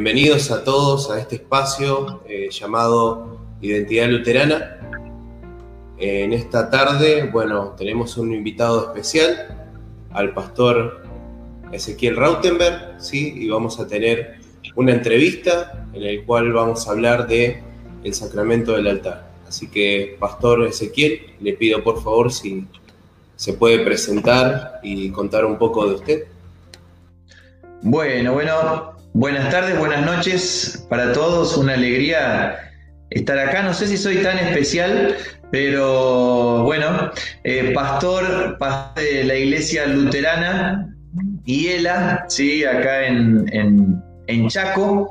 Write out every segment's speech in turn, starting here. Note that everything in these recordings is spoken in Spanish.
Bienvenidos a todos a este espacio eh, llamado Identidad Luterana. En esta tarde, bueno, tenemos un invitado especial, al pastor Ezequiel Rautenberg, ¿sí? Y vamos a tener una entrevista en la cual vamos a hablar de el sacramento del altar. Así que, pastor Ezequiel, le pido por favor si se puede presentar y contar un poco de usted. Bueno, bueno, buenas tardes, buenas noches para todos. Una alegría estar acá. No sé si soy tan especial, pero bueno, eh, pastor, de la iglesia luterana, Hiela, ¿sí? acá en, Chaco.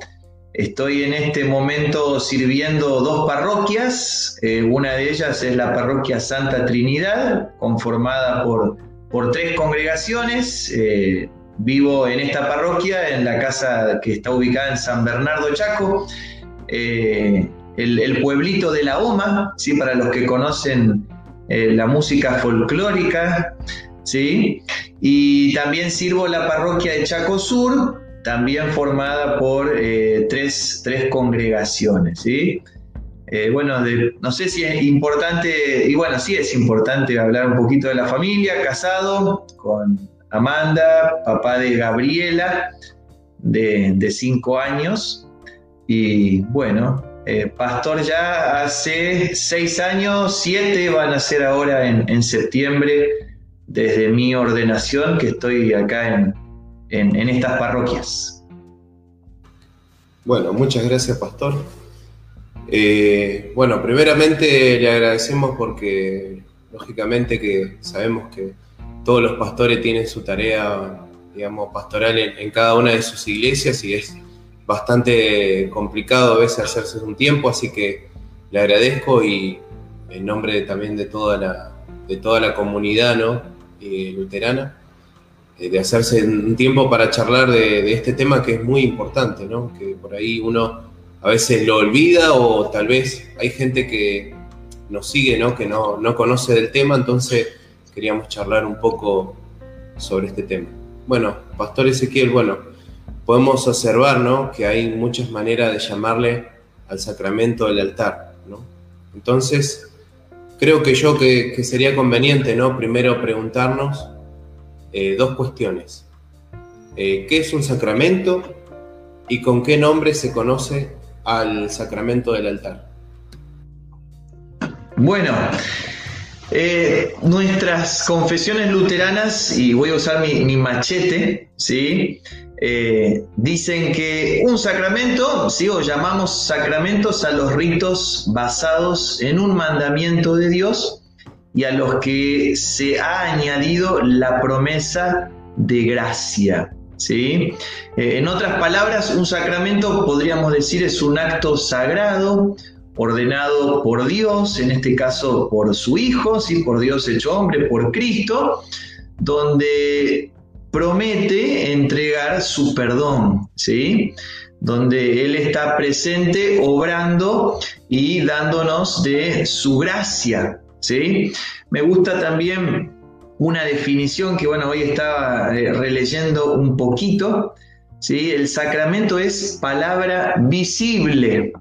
Estoy en este momento sirviendo dos parroquias. Eh, una de ellas es la parroquia Santa Trinidad, conformada por, por tres congregaciones. Eh, Vivo en esta parroquia, en la casa que está ubicada en San Bernardo Chaco, eh, el, pueblito de la OMA, ¿sí? para los que conocen eh, la música folclórica, ¿sí? y también sirvo la parroquia de Chaco Sur, también formada por eh, tres, congregaciones. ¿sí? bueno, no sé si es importante, y bueno, sí es importante hablar un poquito de la familia, casado con Amanda, papá de Gabriela, de, cinco años. Y bueno, eh, pastor ya hace seis años, siete van a ser ahora en, septiembre, desde mi ordenación, que estoy acá en, en, estas parroquias. Bueno, muchas gracias, pastor. Eh, bueno, primeramente le agradecemos porque lógicamente que sabemos que todos los pastores tienen su tarea, digamos, pastoral en, cada una de sus iglesias y es bastante complicado a veces hacerse un tiempo, así que le agradezco y en nombre también de toda la, de toda la comunidad ¿no? Eh, luterana, eh, de hacerse un tiempo para charlar de, este tema que es muy importante, ¿no? que por ahí uno a veces lo olvida o tal vez hay gente que nos sigue, ¿no? que no, no conoce del tema, entonces queríamos charlar un poco sobre este tema. Bueno, Pastor Ezequiel, bueno, podemos observar ¿no? que hay muchas maneras de llamarle al sacramento del altar. ¿no? Entonces, creo que yo que, sería conveniente ¿no? primero preguntarnos eh, dos cuestiones. Eh, ¿Qué es un sacramento y con qué nombre se conoce al sacramento del altar? Bueno, eh, nuestras confesiones luteranas, y voy a usar mi, machete, ¿sí? Eh, dicen que un sacramento, ¿sí? o llamamos sacramentos a los ritos basados en un mandamiento de Dios y a los que se ha añadido la promesa de gracia. ¿sí? Eh, en otras palabras, un sacramento podríamos decir es un acto sagrado, ordenado por Dios, en este caso por su Hijo, ¿sí? por Dios hecho hombre, por Cristo, donde promete entregar su perdón, ¿sí? donde Él está presente obrando y dándonos de su gracia. ¿sí? Me gusta también una definición que bueno, hoy estaba eh, releyendo un poquito. ¿sí? El sacramento es palabra visible,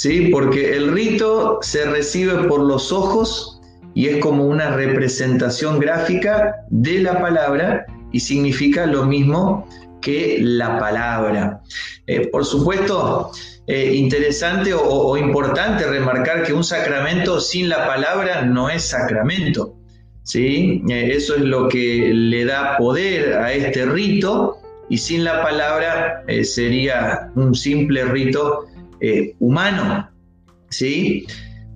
¿sí? porque el rito se recibe por los ojos y es como una representación gráfica de la palabra y significa lo mismo que la palabra. Eh, por supuesto, eh, interesante o, importante remarcar que un sacramento sin la palabra no es sacramento. ¿sí? Eh, eso es lo que le da poder a este rito y sin la palabra sería un simple rito eh, humano. ¿sí?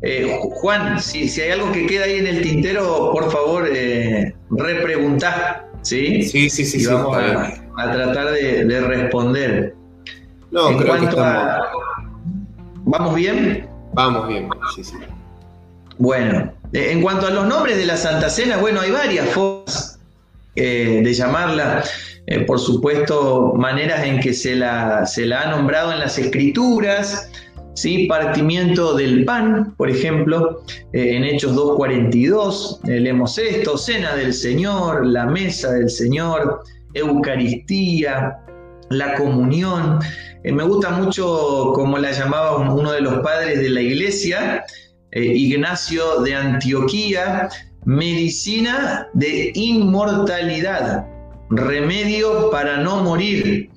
Eh, Juan, si, hay algo que queda ahí en el tintero, por favor, eh, repreguntar. ¿sí? Sí, sí, sí. Y vamos a, tratar de, responder. No, en creo que ¿Vamos bien? Vamos bien, sí, sí. Bueno, en cuanto a los nombres de la Santa Cena, bueno, hay varias formas de llamarla. Eh, por supuesto, maneras en que se la, se la ha nombrado en las escrituras, ¿sí? partimiento del pan, por ejemplo, eh, en Hechos 2.42, eh, leemos esto, cena del Señor, la mesa del Señor, Eucaristía, la comunión. Eh, me gusta mucho como la llamaba uno de los padres de la iglesia, eh, Ignacio de Antioquía, medicina de inmortalidad, remedio para no morir.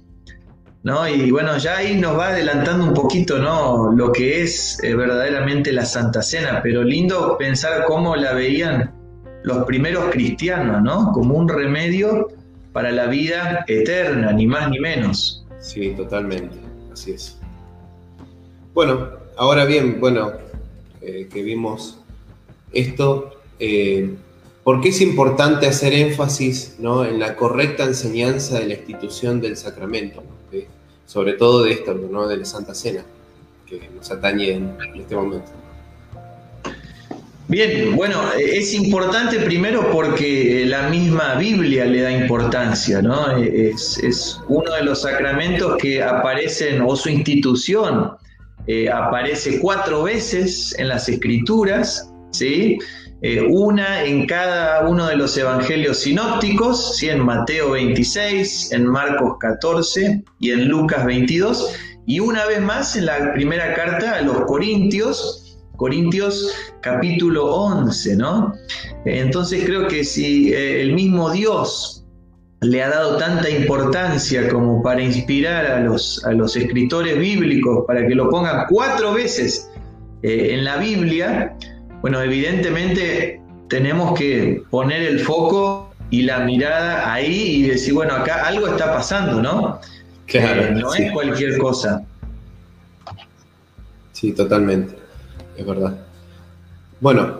¿No? Y bueno, ya ahí nos va adelantando un poquito, ¿no? Lo que es eh, verdaderamente la Santa Cena, pero lindo pensar cómo la veían los primeros cristianos, ¿no? Como un remedio para la vida eterna, ni más ni menos. Sí, totalmente, así es. Bueno, ahora bien, bueno, eh, que vimos esto, eh, ¿por qué es importante hacer énfasis ¿no? en la correcta enseñanza de la institución del sacramento? Sobre todo de esto, ¿no? de la Santa Cena, que nos atañe en este momento. Bien, bueno, es importante primero porque la misma Biblia le da importancia, ¿no? Es, uno de los sacramentos que aparecen, o su institución eh, aparece cuatro veces en las Escrituras, ¿sí? Eh, una en cada uno de los evangelios sinópticos, ¿sí? en Mateo 26, en Marcos 14 y en Lucas 22, y una vez más en la primera carta a los Corintios, Corintios capítulo 11, ¿no? Entonces creo que si eh, el mismo Dios le ha dado tanta importancia como para inspirar a los, a los escritores bíblicos para que lo pongan cuatro veces eh, en la Biblia, bueno, evidentemente tenemos que poner el foco y la mirada ahí y decir, bueno, acá algo está pasando, ¿no? Claro, eh, no es cualquier cosa. Sí, totalmente es verdad. Bueno,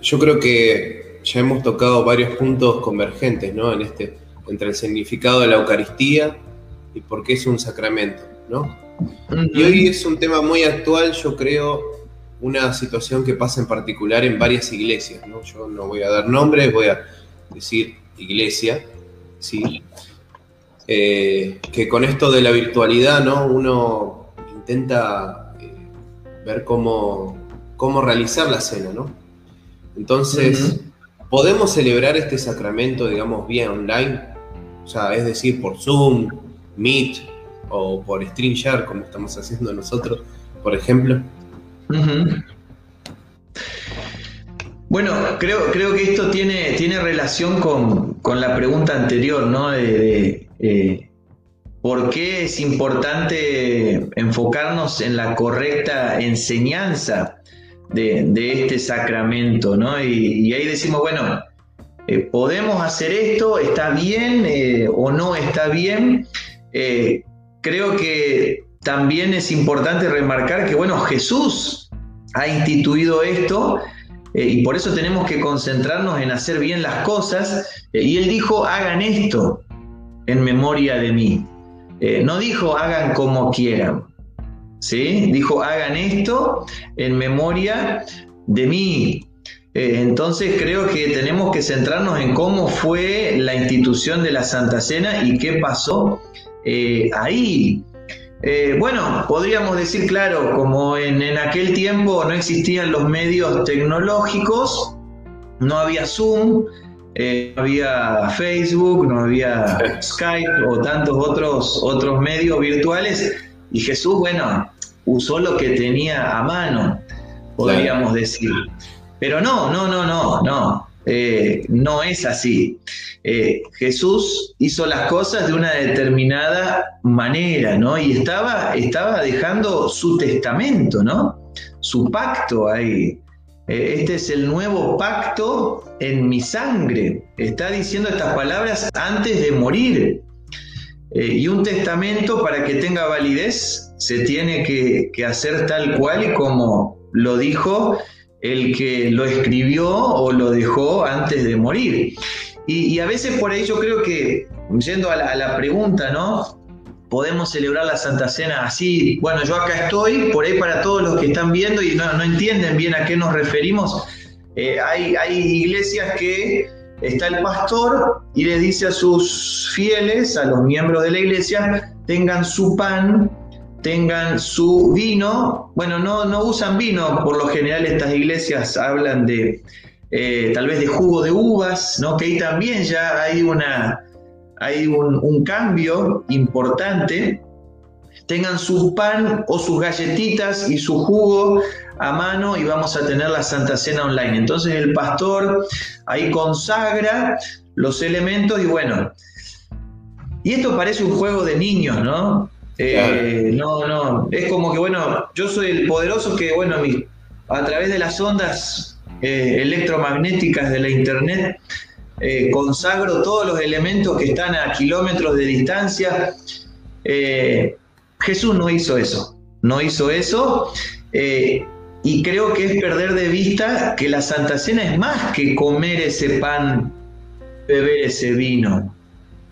yo creo que ya hemos tocado varios puntos convergentes, ¿no? En este, entre el significado de la Eucaristía y por qué es un sacramento, ¿no? Y hoy es un tema muy actual, yo creo, una situación que pasa en particular en varias iglesias, ¿no? Yo no voy a dar nombres, voy a decir iglesia, ¿sí? Eh, que con esto de la virtualidad, ¿no? Uno intenta ver cómo, cómo realizar la cena, ¿no? Entonces, ¿podemos celebrar este sacramento, digamos, vía online? O sea, es decir, por Zoom, Meet o por StreamYard, como estamos haciendo nosotros, por ejemplo. Bueno, creo, creo que esto tiene, tiene relación con, la pregunta anterior, ¿no? De, eh, ¿Por qué es importante enfocarnos en la correcta enseñanza de, este sacramento? ¿no? Y, ahí decimos, bueno, eh, ¿podemos hacer esto? ¿Está bien eh, o no está bien? Creo que también es importante remarcar que, bueno, Jesús ha instituido esto y por eso tenemos que concentrarnos en hacer bien las cosas. y él dijo, hagan esto en memoria de mí. Eh, no dijo hagan como quieran, ¿sí? Dijo hagan esto en memoria de mí. Eh, entonces creo que tenemos que centrarnos en cómo fue la institución de la Santa Cena y qué pasó eh, bueno, podríamos decir, claro, como en, en aquel tiempo no existían los medios tecnológicos, no había Zoom, eh, no había Facebook, no había Skype o tantos otros, otros medios virtuales. Y Jesús, bueno, usó lo que tenía a mano, podríamos decir. Pero no, no, no, no, no. Eh, no es así. Eh, Jesús hizo las cosas de una determinada manera, ¿no? Y estaba, estaba dejando su testamento, ¿no? Su pacto ahí. Eh, este es el nuevo pacto en mi sangre. Está diciendo estas palabras antes de morir. Y un testamento para que tenga validez se tiene que, hacer tal cual y como lo dijo el que lo escribió o lo dejó antes de morir. Y, a veces por ahí yo creo que, yendo a la, pregunta, ¿no? podemos celebrar la Santa Cena así. Bueno, yo acá estoy, por ahí para todos los que están viendo y no, entienden bien a qué nos referimos. Eh, hay, hay iglesias que está el pastor y le dice a sus fieles, a los miembros de la iglesia, tengan su pan, tengan su vino. Bueno, no, no usan vino, por lo general estas iglesias hablan de eh, tal vez de jugo de uvas, ¿no? que ahí también ya hay una, hay un, cambio importante, tengan su pan o sus galletitas y su jugo a mano y vamos a tener la Santa Cena online. Entonces el pastor ahí consagra los elementos y bueno, y esto parece un juego de niños, ¿no? Eh, no, no, es como que bueno, yo soy el poderoso que bueno, a través de las ondas eh, electromagnéticas de la internet eh, consagro todos los elementos que están a kilómetros de distancia. Jesús no hizo eso, no hizo eso. Y creo que es perder de vista que la Santa Cena es más que comer ese pan, beber ese vino.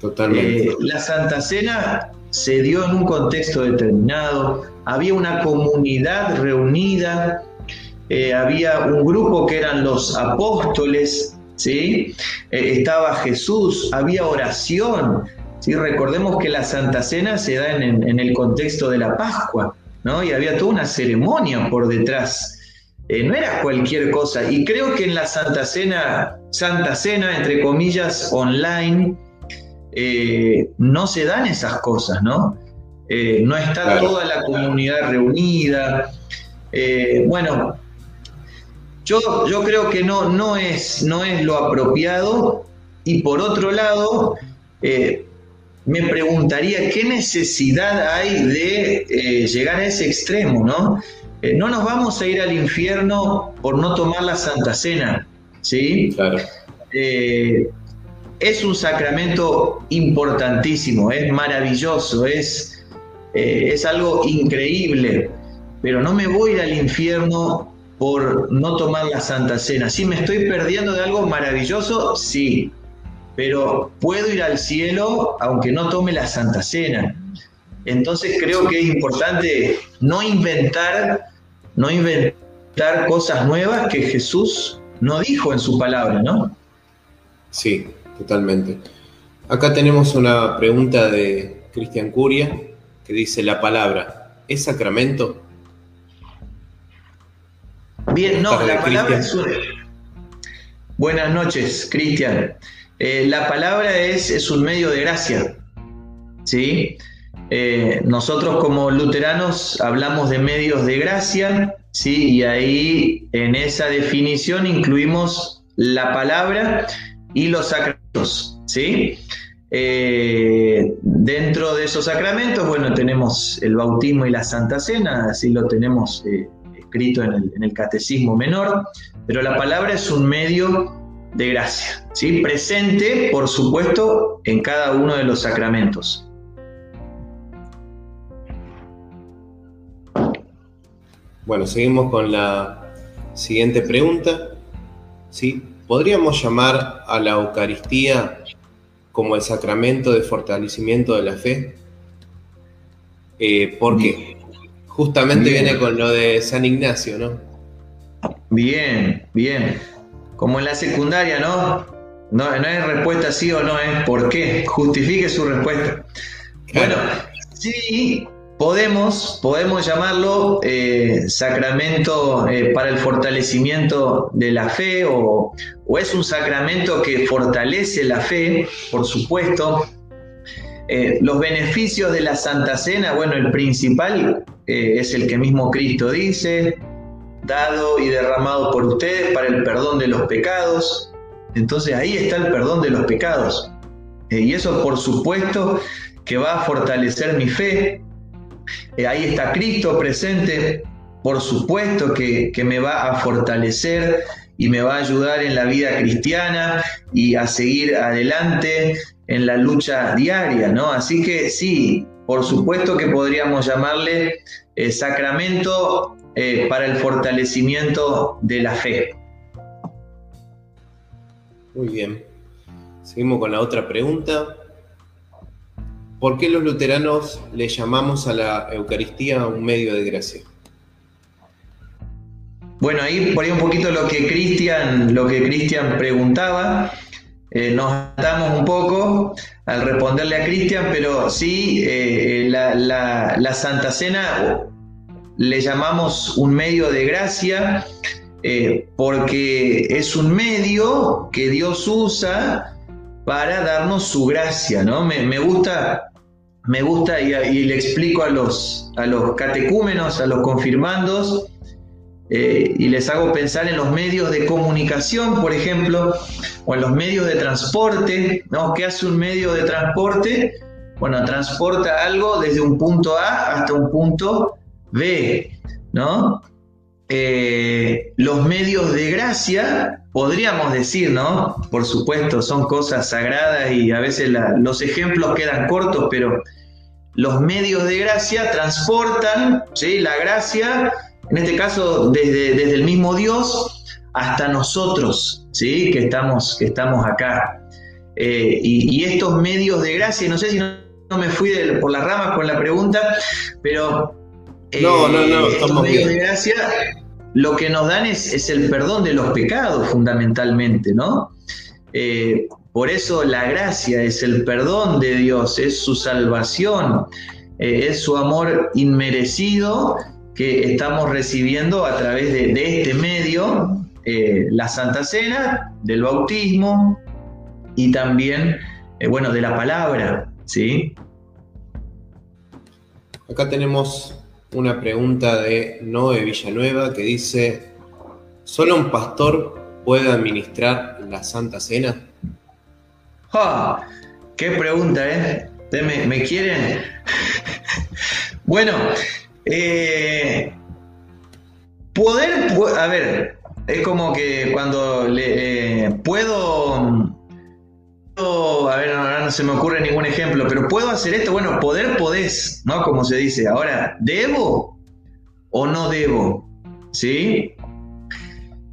Totalmente. la Santa Cena se dio en un contexto determinado, había una comunidad reunida, había un grupo que eran los apóstoles, ¿sí? Eh, estaba Jesús, había oración. ¿sí? Recordemos que la Santa Cena se da en, el contexto de la Pascua, ¿no? Y había toda una ceremonia por detrás. Eh, no era cualquier cosa. Y creo que en la Santa Cena, Santa Cena, entre comillas, online, eh, no se dan esas cosas, ¿no? no está toda la comunidad reunida. bueno, yo, yo creo que no, no, es, no es lo apropiado y por otro lado, eh, me preguntaría qué necesidad hay de eh, llegar a ese extremo, ¿no? Eh, no nos vamos a ir al infierno por no tomar la Santa Cena, ¿sí? Claro. Es un sacramento importantísimo, es maravilloso, es, es algo increíble, pero no me voy al infierno por no tomar la Santa Cena. ¿Sí me estoy perdiendo de algo maravilloso? Sí, pero puedo ir al cielo aunque no tome la Santa Cena. Entonces creo que es importante no inventar, no inventar cosas nuevas que Jesús no dijo en su palabra, ¿no? Sí, totalmente. Acá tenemos una pregunta de Cristian Curia que dice, la palabra, ¿es sacramento? Bien, no, la palabra es Buenas noches, Cristian. Eh, la palabra es, es, un medio de gracia. ¿sí? Eh, nosotros como luteranos hablamos de medios de gracia, ¿sí? y ahí en esa definición incluimos la palabra y los sacramentos. ¿Sí? Eh, dentro de esos sacramentos, bueno, tenemos el bautismo y la Santa Cena, así lo tenemos escrito en el, catecismo menor, pero la palabra es un medio de gracia, ¿sí? presente, por supuesto, en cada uno de los sacramentos. Bueno, seguimos con la siguiente pregunta. ¿Sí? ¿Podríamos llamar a la Eucaristía como el sacramento de fortalecimiento de la fe? Eh, ¿Por qué? Justamente viene con lo de San Ignacio, ¿no? Bien, bien. Como en la secundaria, ¿no? No, no es respuesta sí o no, es por qué. Justifique su respuesta. Bueno, sí, podemos, podemos llamarlo eh, sacramento eh, para el fortalecimiento de la fe o, es un sacramento que fortalece la fe, por supuesto. Eh, los beneficios de la Santa Cena, bueno, el principal es el que mismo Cristo dice, dado y derramado por ustedes para el perdón de los pecados. Entonces ahí está el perdón de los pecados. Y eso por supuesto que va a fortalecer mi fe. Ahí está Cristo presente, por supuesto que, que me va a fortalecer y me va a ayudar en la vida cristiana y a seguir adelante en la lucha diaria, ¿no? Así que sí, por supuesto que podríamos llamarle eh, sacramento eh, para el fortalecimiento de la fe. Muy bien. Seguimos con la otra pregunta. ¿Por qué los luteranos le llamamos a la Eucaristía un medio de gracia? Bueno, ahí por ahí un poquito lo que Cristian, lo que Cristian preguntaba. Eh, nos atamos un poco al responderle a Cristian, pero sí, eh, la, Santa Cena le llamamos un medio de gracia eh, porque es un medio que Dios usa para darnos su gracia, ¿no? Me, gusta, me gusta y, le explico a los, a los catecúmenos, a los confirmandos, eh, y les hago pensar en los medios de comunicación, por ejemplo, o en los medios de transporte, ¿no? ¿Qué hace un medio de transporte? Bueno, transporta algo desde un punto A hasta un punto B, ¿no? Eh, los medios de gracia, podríamos decir, ¿no? Por supuesto, son cosas sagradas y a veces los ejemplos quedan cortos, pero los medios de gracia transportan ¿sí? la gracia, en este caso desde, desde el mismo Dios hasta nosotros, ¿sí? que, estamos, que estamos acá. Eh, y, estos medios de gracia, no sé si no, me fui por las ramas con la pregunta, pero no, no, no, eh, estamos medios de gracia lo que nos dan es, el perdón de los pecados fundamentalmente, ¿no? Eh, por eso la gracia es el perdón de Dios, es su salvación, eh, es su amor inmerecido que estamos recibiendo a través de, este medio, la Santa Cena, del bautismo y también, bueno, de la palabra, ¿sí? Acá tenemos una pregunta de Noé Villanueva que dice, ¿solo un pastor puede administrar la Santa Cena? ¡Ah! ¡Qué pregunta, eh! ¿Me, quieren? bueno, eh, poder, a ver, es como que cuando le, puedo a ver, ahora no se me ocurre ningún ejemplo, pero puedo hacer esto. Bueno, poder podés, ¿no? Como se dice. Ahora, ¿debo o no debo? ¿Sí?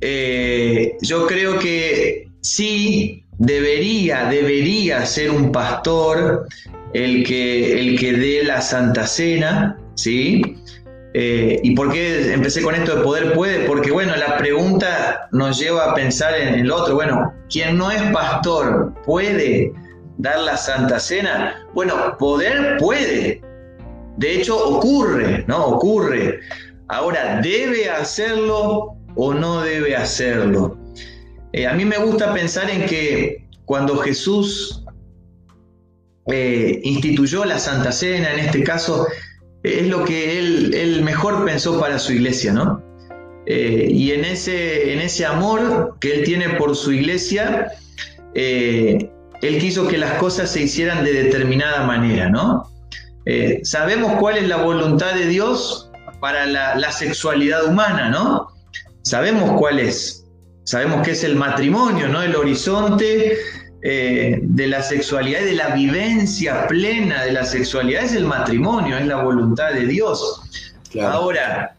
Eh, yo creo que sí debería, debería ser un pastor el que, el que dé la Santa Cena, ¿sí? Eh, ¿Y por qué empecé con esto de poder puede? Porque bueno, la pregunta nos lleva a pensar en el otro. Bueno, quien no es pastor puede dar la Santa Cena. Bueno, poder puede. De hecho, ocurre, ¿no? Ocurre. Ahora, ¿debe hacerlo o no debe hacerlo? Eh, a mí me gusta pensar en que cuando Jesús eh, instituyó la Santa Cena, en este caso, es lo que él, mejor pensó para su iglesia, ¿no? Eh, y en ese, en ese amor que él tiene por su iglesia, eh, él quiso que las cosas se hicieran de determinada manera, ¿no? Eh, sabemos cuál es la voluntad de Dios para la, la, sexualidad humana, ¿no? Sabemos cuál es. Sabemos que es el matrimonio, ¿no? El horizonte eh, de la sexualidad y de la vivencia plena de la sexualidad es el matrimonio, es la voluntad de Dios. Ahora,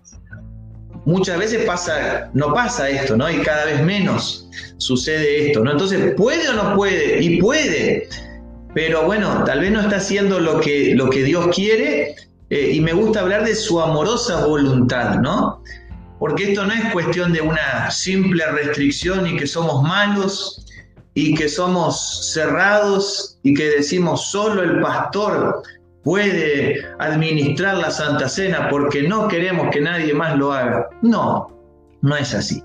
muchas veces pasa, no pasa esto, ¿no? Y cada vez menos sucede esto, ¿no? Entonces, ¿puede o no puede? Y puede, pero bueno, tal vez no está haciendo lo que, lo que Dios quiere eh, y me gusta hablar de su amorosa voluntad, ¿no? Porque esto no es cuestión de una simple restricción y que somos malos y que somos cerrados y que decimos solo el pastor puede administrar la Santa Cena porque no queremos que nadie más lo haga. No, no es así.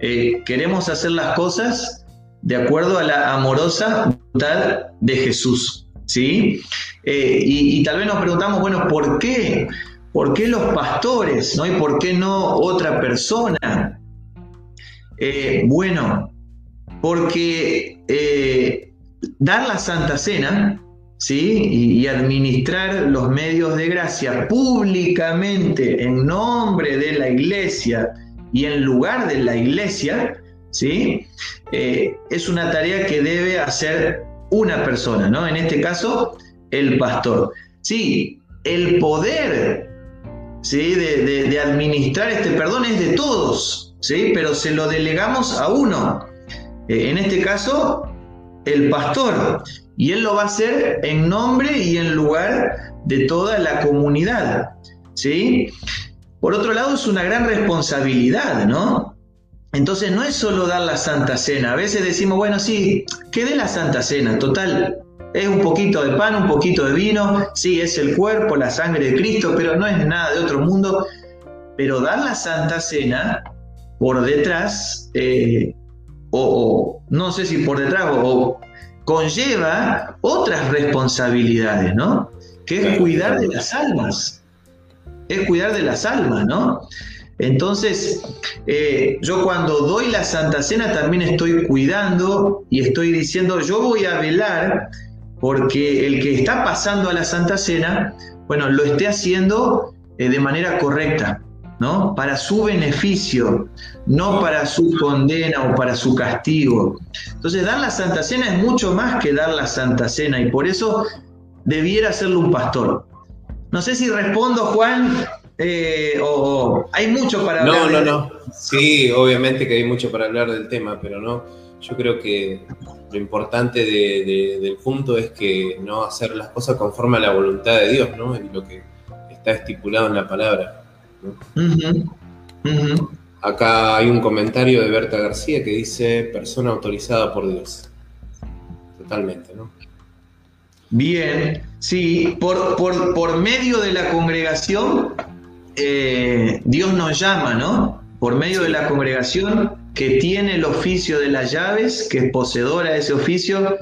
Eh, queremos hacer las cosas de acuerdo a la amorosa voluntad de Jesús. ¿sí? Eh, y, tal vez nos preguntamos, bueno, ¿por qué? ¿Por qué los pastores? ¿no? ¿Y por qué no otra persona? Eh, bueno, porque eh, dar la Santa Cena ¿sí? Y, administrar los medios de gracia públicamente en nombre de la iglesia y en lugar de la iglesia, ¿sí? Eh, es una tarea que debe hacer una persona, ¿no? En este caso, el pastor. Sí, el poder ¿sí? de, administrar este perdón es de todos, ¿sí? pero se lo delegamos a uno. Eh, en este caso, el pastor. Y él lo va a hacer en nombre y en lugar de toda la comunidad. ¿Sí? Por otro lado, es una gran responsabilidad, ¿no? Entonces no es solo dar la Santa Cena. A veces decimos, bueno, sí, que dé la Santa Cena. Total, es un poquito de pan, un poquito de vino. Sí, es el cuerpo, la sangre de Cristo, pero no es nada de otro mundo. Pero dar la Santa Cena por detrás eh, o, no sé si por detrás o, conlleva otras responsabilidades, ¿no? Que es cuidar de las almas. Es cuidar de las almas, ¿no? Entonces, eh, yo cuando doy la Santa Cena también estoy cuidando y estoy diciendo, yo voy a velar porque el que está pasando a la Santa Cena, bueno, lo esté haciendo eh, de manera correcta, ¿no? Para su beneficio, no para su condena o para su castigo. Entonces, dar la Santa Cena es mucho más que dar la Santa Cena y por eso debiera hacerlo un pastor. No sé si respondo, Juan, eh, o, hay mucho para hablar. No, no, no. Sí, obviamente que hay mucho para hablar del tema, pero no. Yo creo que lo importante del punto es que no hacer las cosas conforme a la voluntad de Dios, ¿no? Y lo que está estipulado en la palabra. Acá hay un comentario de Berta García que dice persona autorizada por Dios. Totalmente, ¿no? Bien, sí, por, por, medio de la congregación, eh, Dios nos llama, ¿no? Por medio de la congregación que tiene el oficio de las llaves, que es poseedora de ese oficio,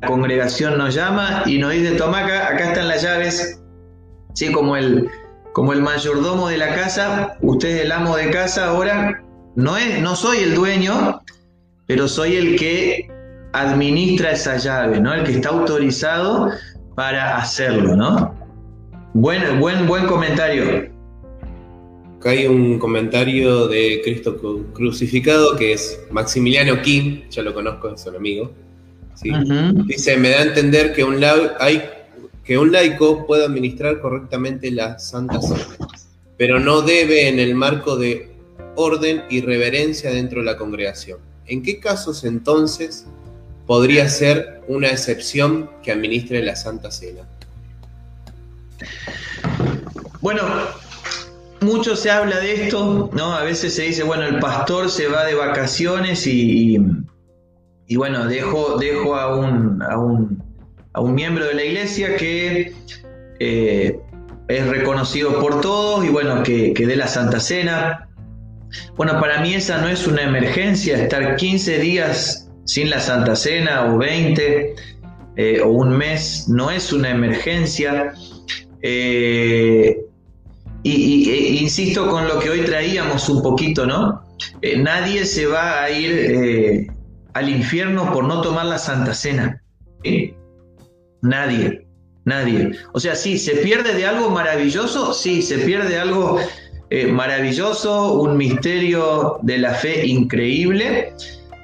la congregación nos llama y nos dice, toma acá, acá están las llaves, ¿sí? Como el, como el mayordomo de la casa, usted es el amo de casa ahora, no, es, no soy el dueño, pero soy el que administra esa llave, ¿no? El que está autorizado para hacerlo, ¿no? Buen, buen, buen comentario. Acá hay un comentario de Cristo crucificado que es Maximiliano King, ya lo conozco, es un amigo. Dice, me da a entender que un, hay que un laico pueda administrar correctamente la Santa Cena, pero no debe en el marco de orden y reverencia dentro de la congregación. ¿En qué casos entonces podría ser una excepción que administre la Santa Cena? Bueno, mucho se habla de esto, ¿no? A veces se dice, bueno, el pastor se va de vacaciones y, y, bueno, dejo, a un, a un a un miembro de la iglesia que eh, es reconocido por todos y bueno, que, dé la Santa Cena. Bueno, para mí esa no es una emergencia, estar 15 días sin la Santa Cena o 20 eh, o un mes no es una emergencia. Eh, y, e insisto con lo que hoy traíamos un poquito, ¿no? nadie se va a ir al infierno por no tomar la Santa Cena. Nadie, nadie. O sea, sí, se pierde de algo maravilloso, sí, se pierde algo eh, maravilloso, un misterio de la fe increíble,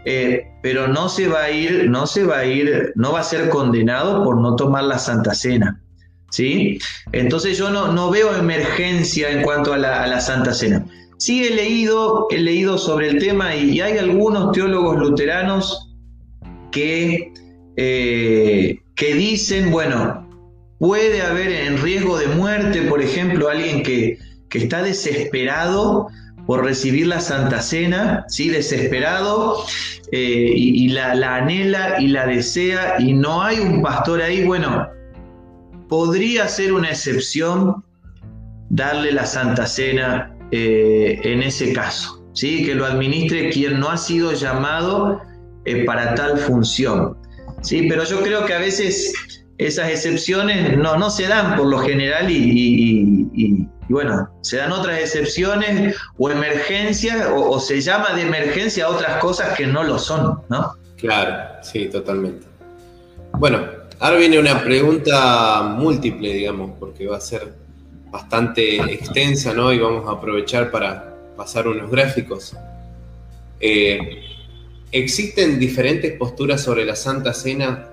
eh, pero no se va a ir, no se va a ir, no va a ser condenado por no tomar la Santa Cena. ¿Sí? Entonces yo no, no veo emergencia en cuanto a la, Santa Cena. Sí he leído, he leído sobre el tema y, hay algunos teólogos luteranos que eh, que dicen, bueno, puede haber en riesgo de muerte, por ejemplo, alguien que, está desesperado por recibir la Santa Cena, ¿sí? desesperado, eh, y, la, anhela y la desea, y no hay un pastor ahí, bueno, podría ser una excepción darle la Santa Cena eh, en ese caso, ¿sí? que lo administre quien no ha sido llamado eh, para tal función. Sí, pero yo creo que a veces esas excepciones no, no se dan por lo general y, bueno, se dan otras excepciones o emergencias o, se llama de emergencia otras cosas que no lo son, ¿no? Claro, sí, totalmente. Bueno, ahora viene una pregunta múltiple, digamos, porque va a ser bastante extensa, ¿no? Y vamos a aprovechar para pasar unos gráficos. Eh, existen diferentes posturas sobre la Santa Cena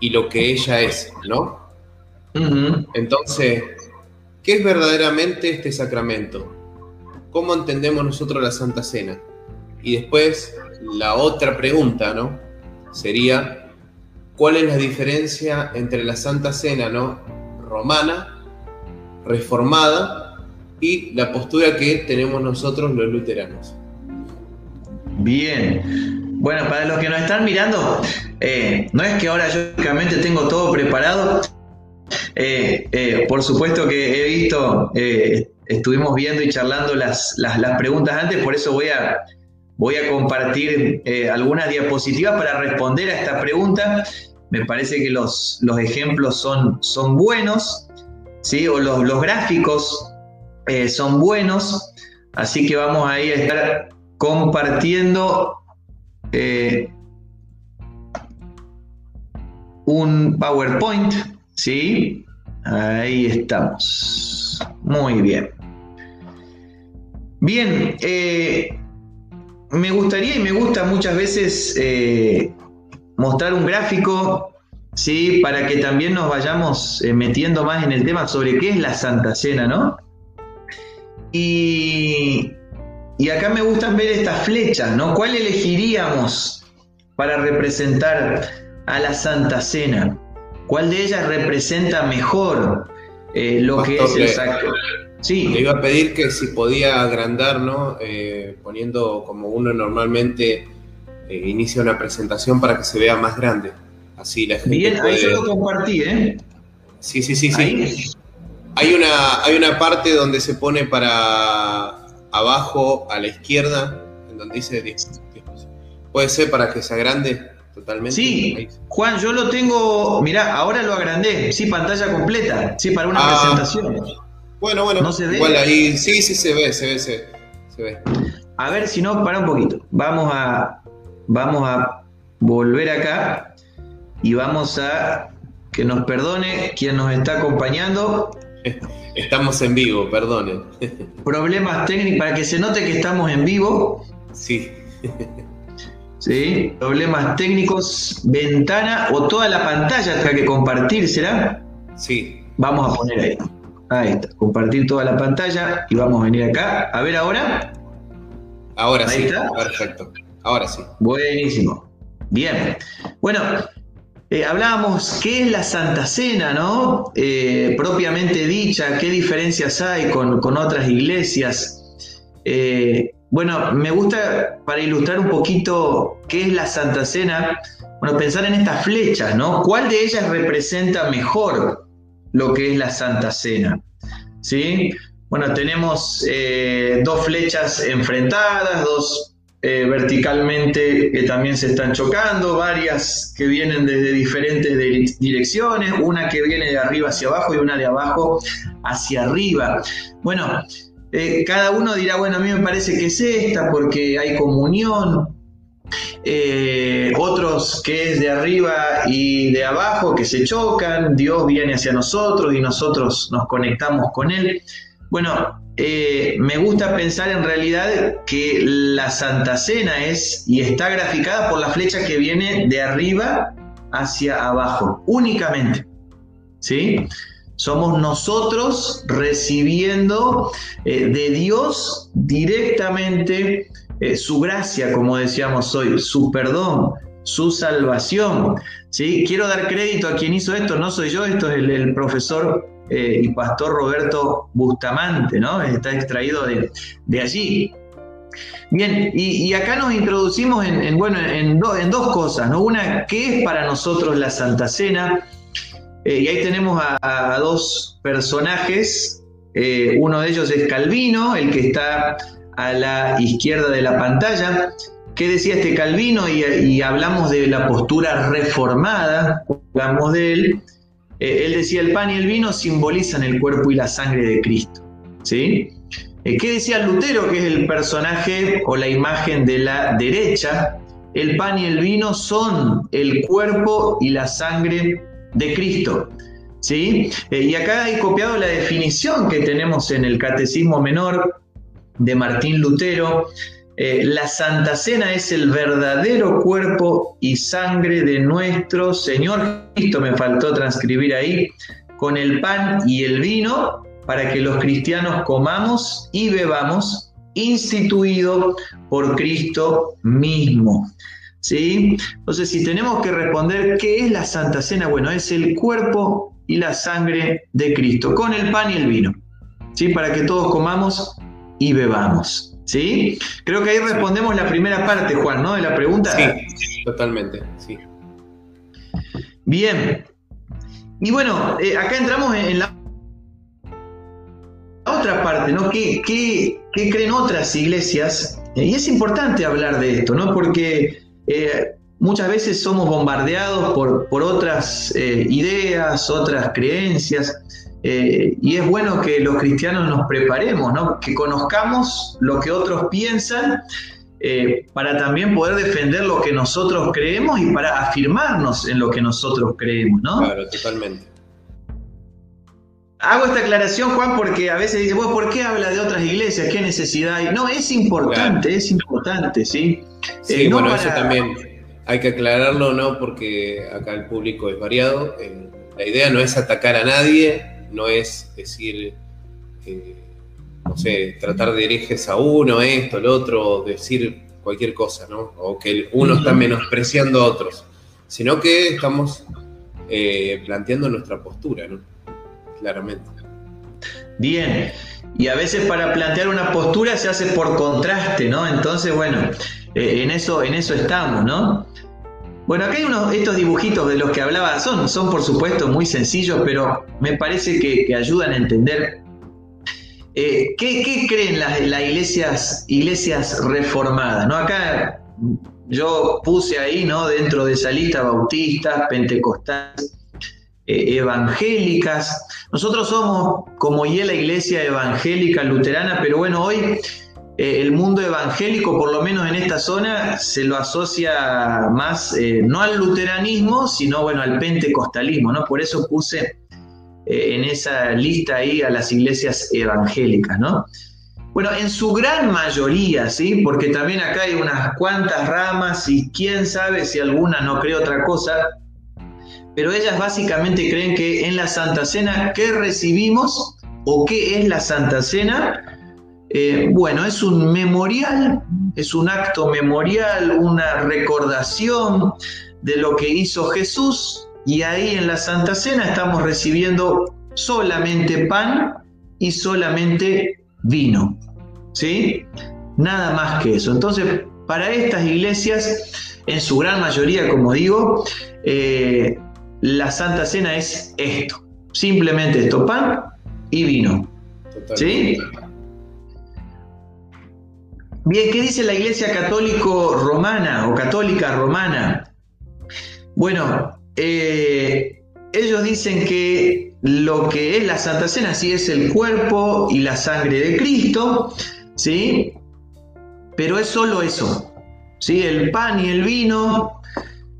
y lo que ella es, ¿no? Entonces, ¿qué es verdaderamente este sacramento? ¿Cómo entendemos nosotros la Santa Cena? Y después, la otra pregunta, ¿no? Sería, ¿cuál es la diferencia entre la Santa Cena, ¿no? Romana, reformada, y la postura que tenemos nosotros los luteranos. Bien, bueno, para los que nos están mirando, eh, no es que ahora yo únicamente tengo todo preparado. Eh, eh, por supuesto que he visto, estuvimos viendo y charlando las, las, preguntas antes, por eso voy a, voy a compartir algunas diapositivas para responder a esta pregunta. me parece que los, los ejemplos son, son buenos, ¿sí? o los, los gráficos son buenos, así que vamos ahí a estar compartiendo eh, un PowerPoint, ¿sí? Ahí estamos. Muy bien. Bien, eh, me gustaría y me gusta muchas veces eh, mostrar un gráfico, ¿sí? Para que también nos vayamos metiendo más en el tema sobre qué es la Santa Cena, ¿no? Y, y acá me gustan ver estas flechas, ¿no? ¿Cuál elegiríamos para representar a la Santa Cena? ¿Cuál de ellas representa mejor lo que es el sacro? Sí. Le iba a pedir que si podía agrandar, ¿no? Eh, poniendo como uno normalmente eh, inicia una presentación para que se vea más grande. Así la gente Bien, ahí yo lo compartí, ¿eh? Sí, sí, sí, sí. Hay una, hay una parte donde se pone para abajo a la izquierda, en donde dice Puede ser para que se agrande totalmente. Sí, Juan, yo lo tengo, mirá, ahora lo agrandé, sí, pantalla completa, sí, para una ah, presentación. Bueno, bueno. ¿No se ve? Igual ahí, sí, sí se ve, se ve, se, ve. A ver, si no, para un poquito. Vamos a, vamos a volver acá y vamos a que nos perdone quien nos está acompañando. Estamos en vivo, perdone. Problemas técnicos, para que se note que estamos en vivo. Sí. Sí, problemas técnicos, ventana o toda la pantalla hay que compartir, ¿será? Sí. Vamos a poner ahí. Ahí está, compartir toda la pantalla y vamos a venir acá. A ver ahora. Ahora sí, perfecto. Ahora sí. Buenísimo. Bien. Bueno, eh, hablábamos qué es la Santa Cena, ¿no? Eh, propiamente dicha, qué diferencias hay con, otras iglesias. Eh, bueno, me gusta para ilustrar un poquito qué es la Santa Cena, bueno, pensar en estas flechas, ¿no? ¿Cuál de ellas representa mejor lo que es la Santa Cena. ¿sí? Bueno, tenemos eh, dos flechas enfrentadas, dos eh, verticalmente que también se están chocando, varias que vienen desde diferentes direcciones, una que viene de arriba hacia abajo y una de abajo hacia arriba. Bueno, eh, cada uno dirá, bueno, a mí me parece que es esta porque hay comunión, eh, otros que es de arriba y de abajo, que se chocan, Dios viene hacia nosotros y nosotros nos conectamos con Él. Bueno, eh, me gusta pensar en realidad que la Santa Cena es y está graficada por la flecha que viene de arriba hacia abajo, únicamente. ¿Sí? Somos nosotros recibiendo eh, de Dios directamente eh, su gracia, como decíamos hoy, su perdón, su salvación. ¿sí? Quiero dar crédito a quien hizo esto, no soy yo, esto es el, profesor eh, y pastor Roberto Bustamante, ¿no? está extraído de, allí. Bien, y, acá nos introducimos en, bueno, en, dos cosas, ¿no? Una, ¿qué es para nosotros la Santa Cena? Eh, y ahí tenemos a, dos personajes, uno de ellos es Calvino, el que está a la izquierda de la pantalla. ¿Qué decía este Calvino? Y, hablamos de la postura reformada, hablamos de él. Eh, él decía, el pan y el vino simbolizan el cuerpo y la sangre de Cristo. ¿sí? Eh, ¿Qué decía Lutero, que es el personaje o la imagen de la derecha? El pan y el vino son el cuerpo y la sangre de Cristo. ¿sí? Eh, y acá hay copiado la definición que tenemos en el Catecismo Menor, de Martín Lutero, eh, la Santa Cena es el verdadero cuerpo y sangre de nuestro Señor Cristo, me faltó transcribir ahí, con el pan y el vino para que los cristianos comamos y bebamos, instituido por Cristo mismo. ¿Sí? Entonces, si tenemos que responder qué es la Santa Cena, bueno, es el cuerpo y la sangre de Cristo, con el pan y el vino. ¿Sí? Para que todos comamos y bebamos. ¿Sí? Creo que ahí respondemos la primera parte, Juan, ¿no? De la pregunta. Sí, totalmente, sí. Bien. Y bueno, eh, acá entramos en la otra parte, ¿no? ¿Qué, creen otras iglesias? Eh, y es importante hablar de esto, ¿no? Porque eh, muchas veces somos bombardeados por, por otras eh, ideas, otras creencias, eh, y es bueno que los cristianos nos preparemos, ¿no? que conozcamos lo que otros piensan eh, para también poder defender lo que nosotros creemos y para afirmarnos en lo que nosotros creemos. ¿no? Claro, totalmente. Hago esta aclaración, Juan, porque a veces dice, ¿por qué habla de otras iglesias? ¿Qué necesidad hay? No, es importante, es importante, ¿sí? Sí, bueno, eso también hay que aclararlo, ¿no? Porque acá el público es variado. Eh, la idea no es atacar a nadie, no es decir, eh, no sé, tratar de herejes a uno, esto, el otro, decir cualquier cosa, ¿no? O que uno está menospreciando a otros, sino que estamos eh, planteando nuestra postura, ¿no? Claramente. Bien, y a veces para plantear una postura se hace por contraste, ¿no? Entonces, bueno, en, eso, en eso estamos, ¿no? Bueno, acá hay estos dibujitos de los que hablaba, son, son por supuesto muy sencillos, pero me parece que, ayudan a entender eh, ¿qué, creen las, iglesias, reformadas. ¿no? Acá yo puse ahí, ¿no? dentro de esa lista, bautistas, pentecostales, eh, evangélicas. Nosotros somos como y la iglesia evangélica luterana, pero bueno, hoy eh, el mundo evangélico, por lo menos en esta zona, se lo asocia más eh, no al luteranismo, sino bueno, al pentecostalismo, ¿no? Por eso puse eh, en esa lista ahí a las iglesias evangélicas, ¿no? Bueno, en su gran mayoría, ¿sí? Porque también acá hay unas cuantas ramas y quién sabe si alguna no cree otra cosa, pero ellas básicamente creen que en la Santa Cena, ¿qué recibimos o qué es la Santa Cena? Eh, bueno, es un memorial, es un acto memorial, una recordación de lo que hizo Jesús y ahí en la Santa Cena estamos recibiendo solamente pan y solamente vino. ¿Sí? Nada más que eso. Entonces, para estas iglesias, en su gran mayoría, como digo, eh, la Santa Cena es esto. Simplemente esto, pan y vino. ¿Sí? Bien, ¿qué dice la Iglesia Católico Romana o Católica Romana? Bueno, eh, ellos dicen que lo que es la Santa Cena sí es el cuerpo y la sangre de Cristo, ¿sí? Pero es solo eso, ¿sí? El pan y el vino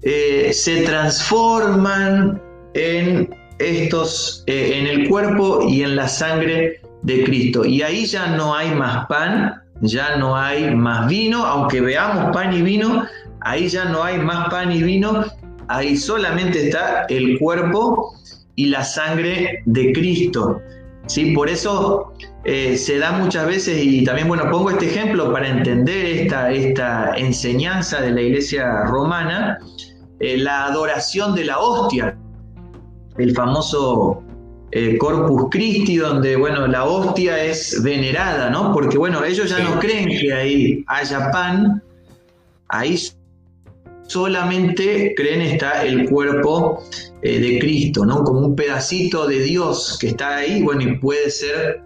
eh, se transforman en estos, eh, en el cuerpo y en la sangre de Cristo. Y ahí ya no hay más pan ya no hay más vino, aunque veamos pan y vino, ahí ya no hay más pan y vino, ahí solamente está el cuerpo y la sangre de Cristo. ¿sí? Por eso eh, se da muchas veces, y también bueno, pongo este ejemplo para entender esta, esta enseñanza de la iglesia romana, eh, la adoración de la hostia, el famoso eh, Corpus Christi, donde, bueno, la hostia es venerada, ¿no? Porque, bueno, ellos ya no creen que ahí haya pan, ahí solamente creen está el cuerpo eh, de Cristo, ¿no? Como un pedacito de Dios que está ahí, bueno, y puede ser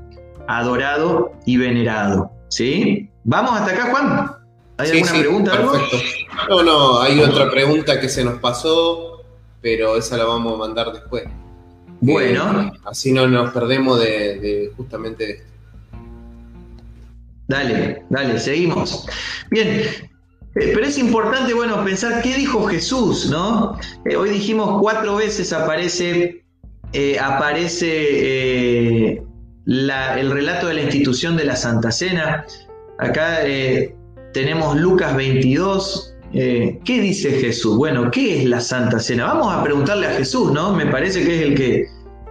adorado y venerado, ¿sí? ¿Vamos hasta acá, Juan? ¿Hay alguna pregunta? Perfecto. No, no, hay otra pregunta que se nos pasó, pero esa la vamos a mandar después. Bueno. así no nos perdemos de, justamente esto. Dale, dale, seguimos. Bien, eh, pero es importante, bueno, pensar qué dijo Jesús, ¿no? Eh, hoy dijimos cuatro veces aparece, eh, aparece el relato de la institución de la Santa Cena. Acá tenemos Lucas 22, eh, ¿Qué dice Jesús? Bueno, ¿qué es la Santa Cena? Vamos a preguntarle a Jesús, ¿no? Me parece que es el que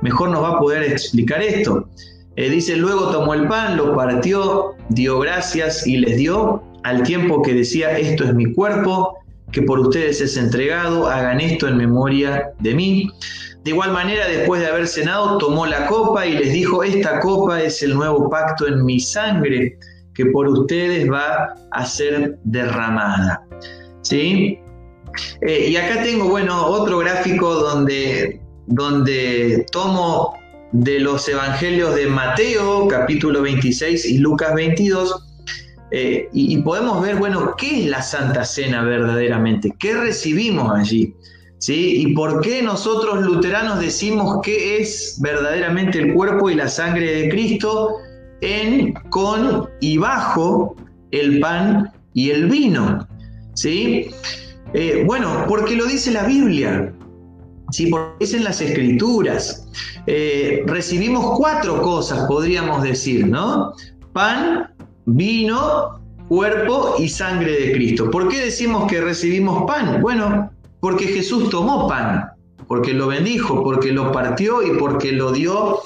mejor nos va a poder explicar esto. Eh, dice, luego tomó el pan, lo partió, dio gracias y les dio al tiempo que decía, esto es mi cuerpo, que por ustedes es entregado, hagan esto en memoria de mí. De igual manera, después de haber cenado, tomó la copa y les dijo, esta copa es el nuevo pacto en mi sangre, que por ustedes va a ser derramada. ¿sí? Eh, y acá tengo, bueno, otro gráfico donde, donde tomo de los evangelios de Mateo, capítulo 26, y Lucas 22, eh, y, podemos ver, bueno, ¿qué es la Santa Cena verdaderamente? ¿Qué recibimos allí? ¿Sí? ¿Y por qué nosotros luteranos decimos qué es verdaderamente el cuerpo y la sangre de Cristo en, con y bajo el pan y el vino? ¿Sí? Eh, bueno, porque lo dice la Biblia. ¿Sí? porque dicen las escrituras. Eh, recibimos cuatro cosas, podríamos decir, ¿no? Pan, vino, cuerpo y sangre de Cristo. ¿Por qué decimos que recibimos pan? Bueno, porque Jesús tomó pan, porque lo bendijo, porque lo partió y porque lo dio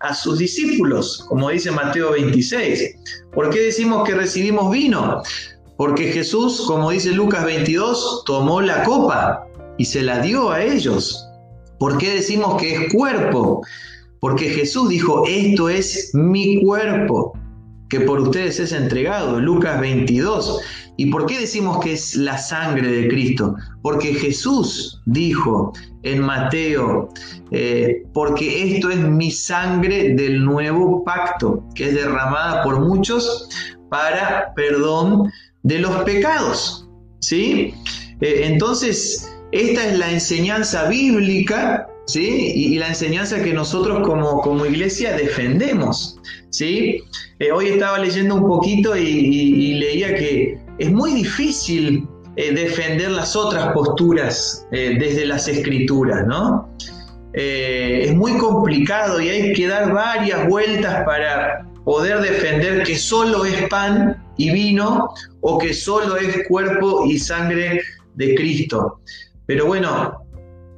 a sus discípulos, como dice Mateo 26. ¿Por qué decimos que recibimos vino? Porque Jesús, como dice Lucas 22, tomó la copa y se la dio a ellos. ¿Por qué decimos que es cuerpo? Porque Jesús dijo, esto es mi cuerpo, que por ustedes es entregado, Lucas 22. ¿Y por qué decimos que es la sangre de Cristo? Porque Jesús dijo en Mateo, eh, porque esto es mi sangre del nuevo pacto, que es derramada por muchos para perdón de los pecados. ¿Sí? Eh, entonces, esta es la enseñanza bíblica, ¿sí? Y, la enseñanza que nosotros como, como iglesia defendemos, ¿sí? Eh, hoy estaba leyendo un poquito y, leía que es muy difícil eh, defender las otras posturas eh, desde las escrituras, ¿no? es muy complicado y hay que dar varias vueltas para poder defender que solo es pan y vino o que solo es cuerpo y sangre de Cristo. Pero bueno,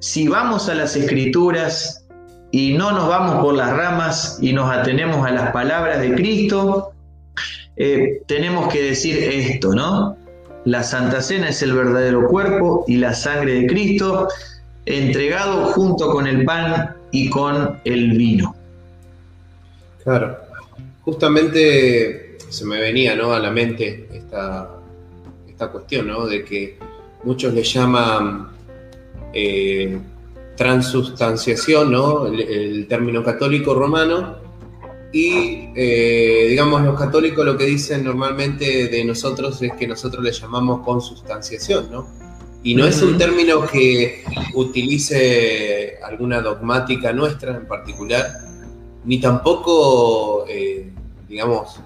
si vamos a las escrituras y no nos vamos por las ramas y nos atenemos a las palabras de Cristo, eh, tenemos que decir esto, ¿no? La Santa Cena es el verdadero cuerpo y la sangre de Cristo, entregado junto con el pan y con el vino. Claro, justamente se me venía ¿no? a la mente esta, esta cuestión, ¿no? De que muchos le llaman eh, transustanciación, ¿no? El, término católico romano. Y, eh, digamos, los católicos lo que dicen normalmente de nosotros es que nosotros le llamamos consustanciación, ¿no? Y no es un término que utilice alguna dogmática nuestra en particular, ni tampoco, eh, digamos,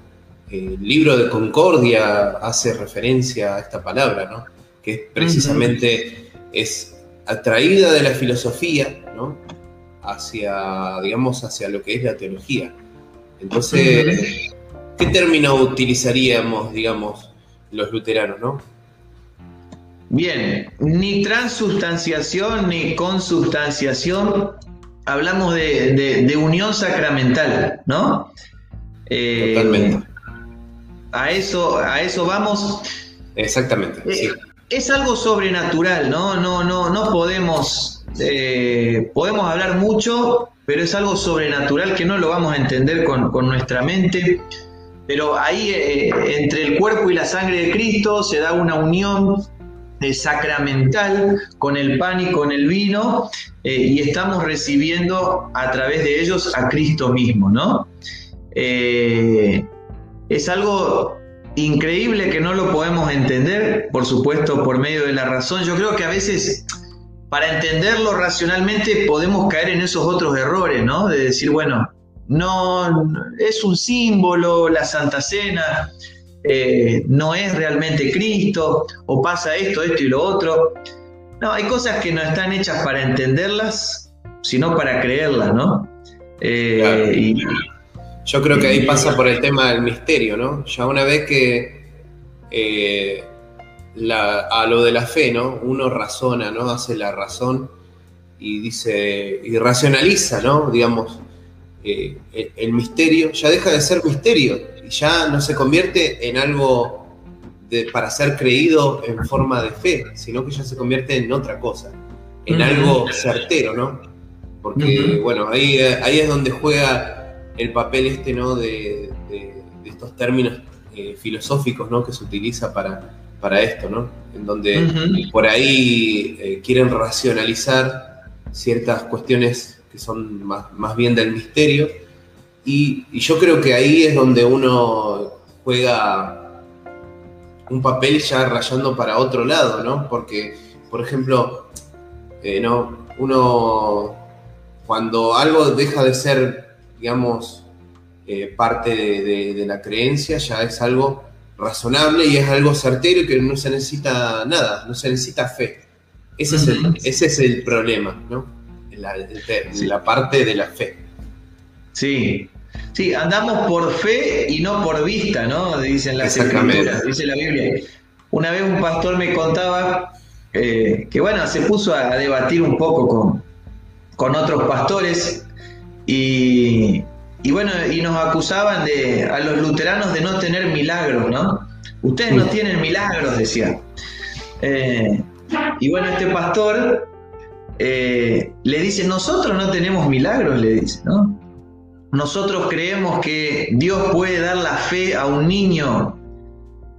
el libro de Concordia hace referencia a esta palabra, ¿no? Que precisamente es atraída de la filosofía, ¿no? Hacia, digamos, hacia lo que es la teología. Entonces, ¿qué término utilizaríamos, digamos, los luteranos, no? Bien, ni transustanciación ni consubstanciación, hablamos de, unión sacramental, ¿no? Eh, Totalmente. A eso, a eso vamos. Exactamente. sí es algo sobrenatural, ¿no? No, no, no podemos, eh, podemos hablar mucho, pero es algo sobrenatural que no lo vamos a entender con, nuestra mente. Pero ahí eh, entre el cuerpo y la sangre de Cristo se da una unión eh, sacramental con el pan y con el vino y estamos recibiendo a través de ellos a Cristo mismo, ¿no? es algo increíble que no lo podemos entender, por supuesto, por medio de la razón. Yo creo que a veces, para entenderlo racionalmente, podemos caer en esos otros errores, ¿no? De decir, bueno, no, es un símbolo, la Santa Cena, eh, no es realmente Cristo, o pasa esto, esto y lo otro. No, hay cosas que no están hechas para entenderlas, sino para creerlas, ¿no? Eh, yo creo que ahí pasa por el tema del misterio, ¿no? Ya una vez que eh, a lo de la fe, ¿no? Uno razona, ¿no? Hace la razón y dice, y racionaliza, ¿no? Digamos, eh, el, misterio ya deja de ser misterio y ya no se convierte en algo para ser creído en forma de fe, sino que ya se convierte en otra cosa, en algo certero, ¿no? Porque, bueno, ahí, ahí es donde juega el papel este, ¿no? De, estos términos eh, filosóficos, ¿no? Que se utiliza para, para esto, ¿no? En donde por ahí eh, quieren racionalizar ciertas cuestiones que son más, bien del misterio. Y, yo creo que ahí es donde uno juega un papel ya rayando para otro lado, ¿no? Porque, por ejemplo, eh, ¿no? uno cuando algo deja de ser, digamos, eh, parte de, la creencia, ya es algo razonable y es algo certero y que no se necesita nada, no se necesita fe. Ese, es, el, ese es el problema, ¿no? La, la parte de la fe. Sí, sí, andamos por fe y no por vista, ¿no? Dicen las escrituras, dice la Biblia. Una vez un pastor me contaba eh, que, bueno, se puso a, debatir un poco con, con otros pastores y, y bueno, y nos acusaban de, a los luteranos de no tener milagros, ¿no? Ustedes no tienen milagros, decía. Eh, y bueno, este pastor eh, le dice, nosotros no tenemos milagros, le dice, ¿no? Nosotros creemos que Dios puede dar la fe a un niño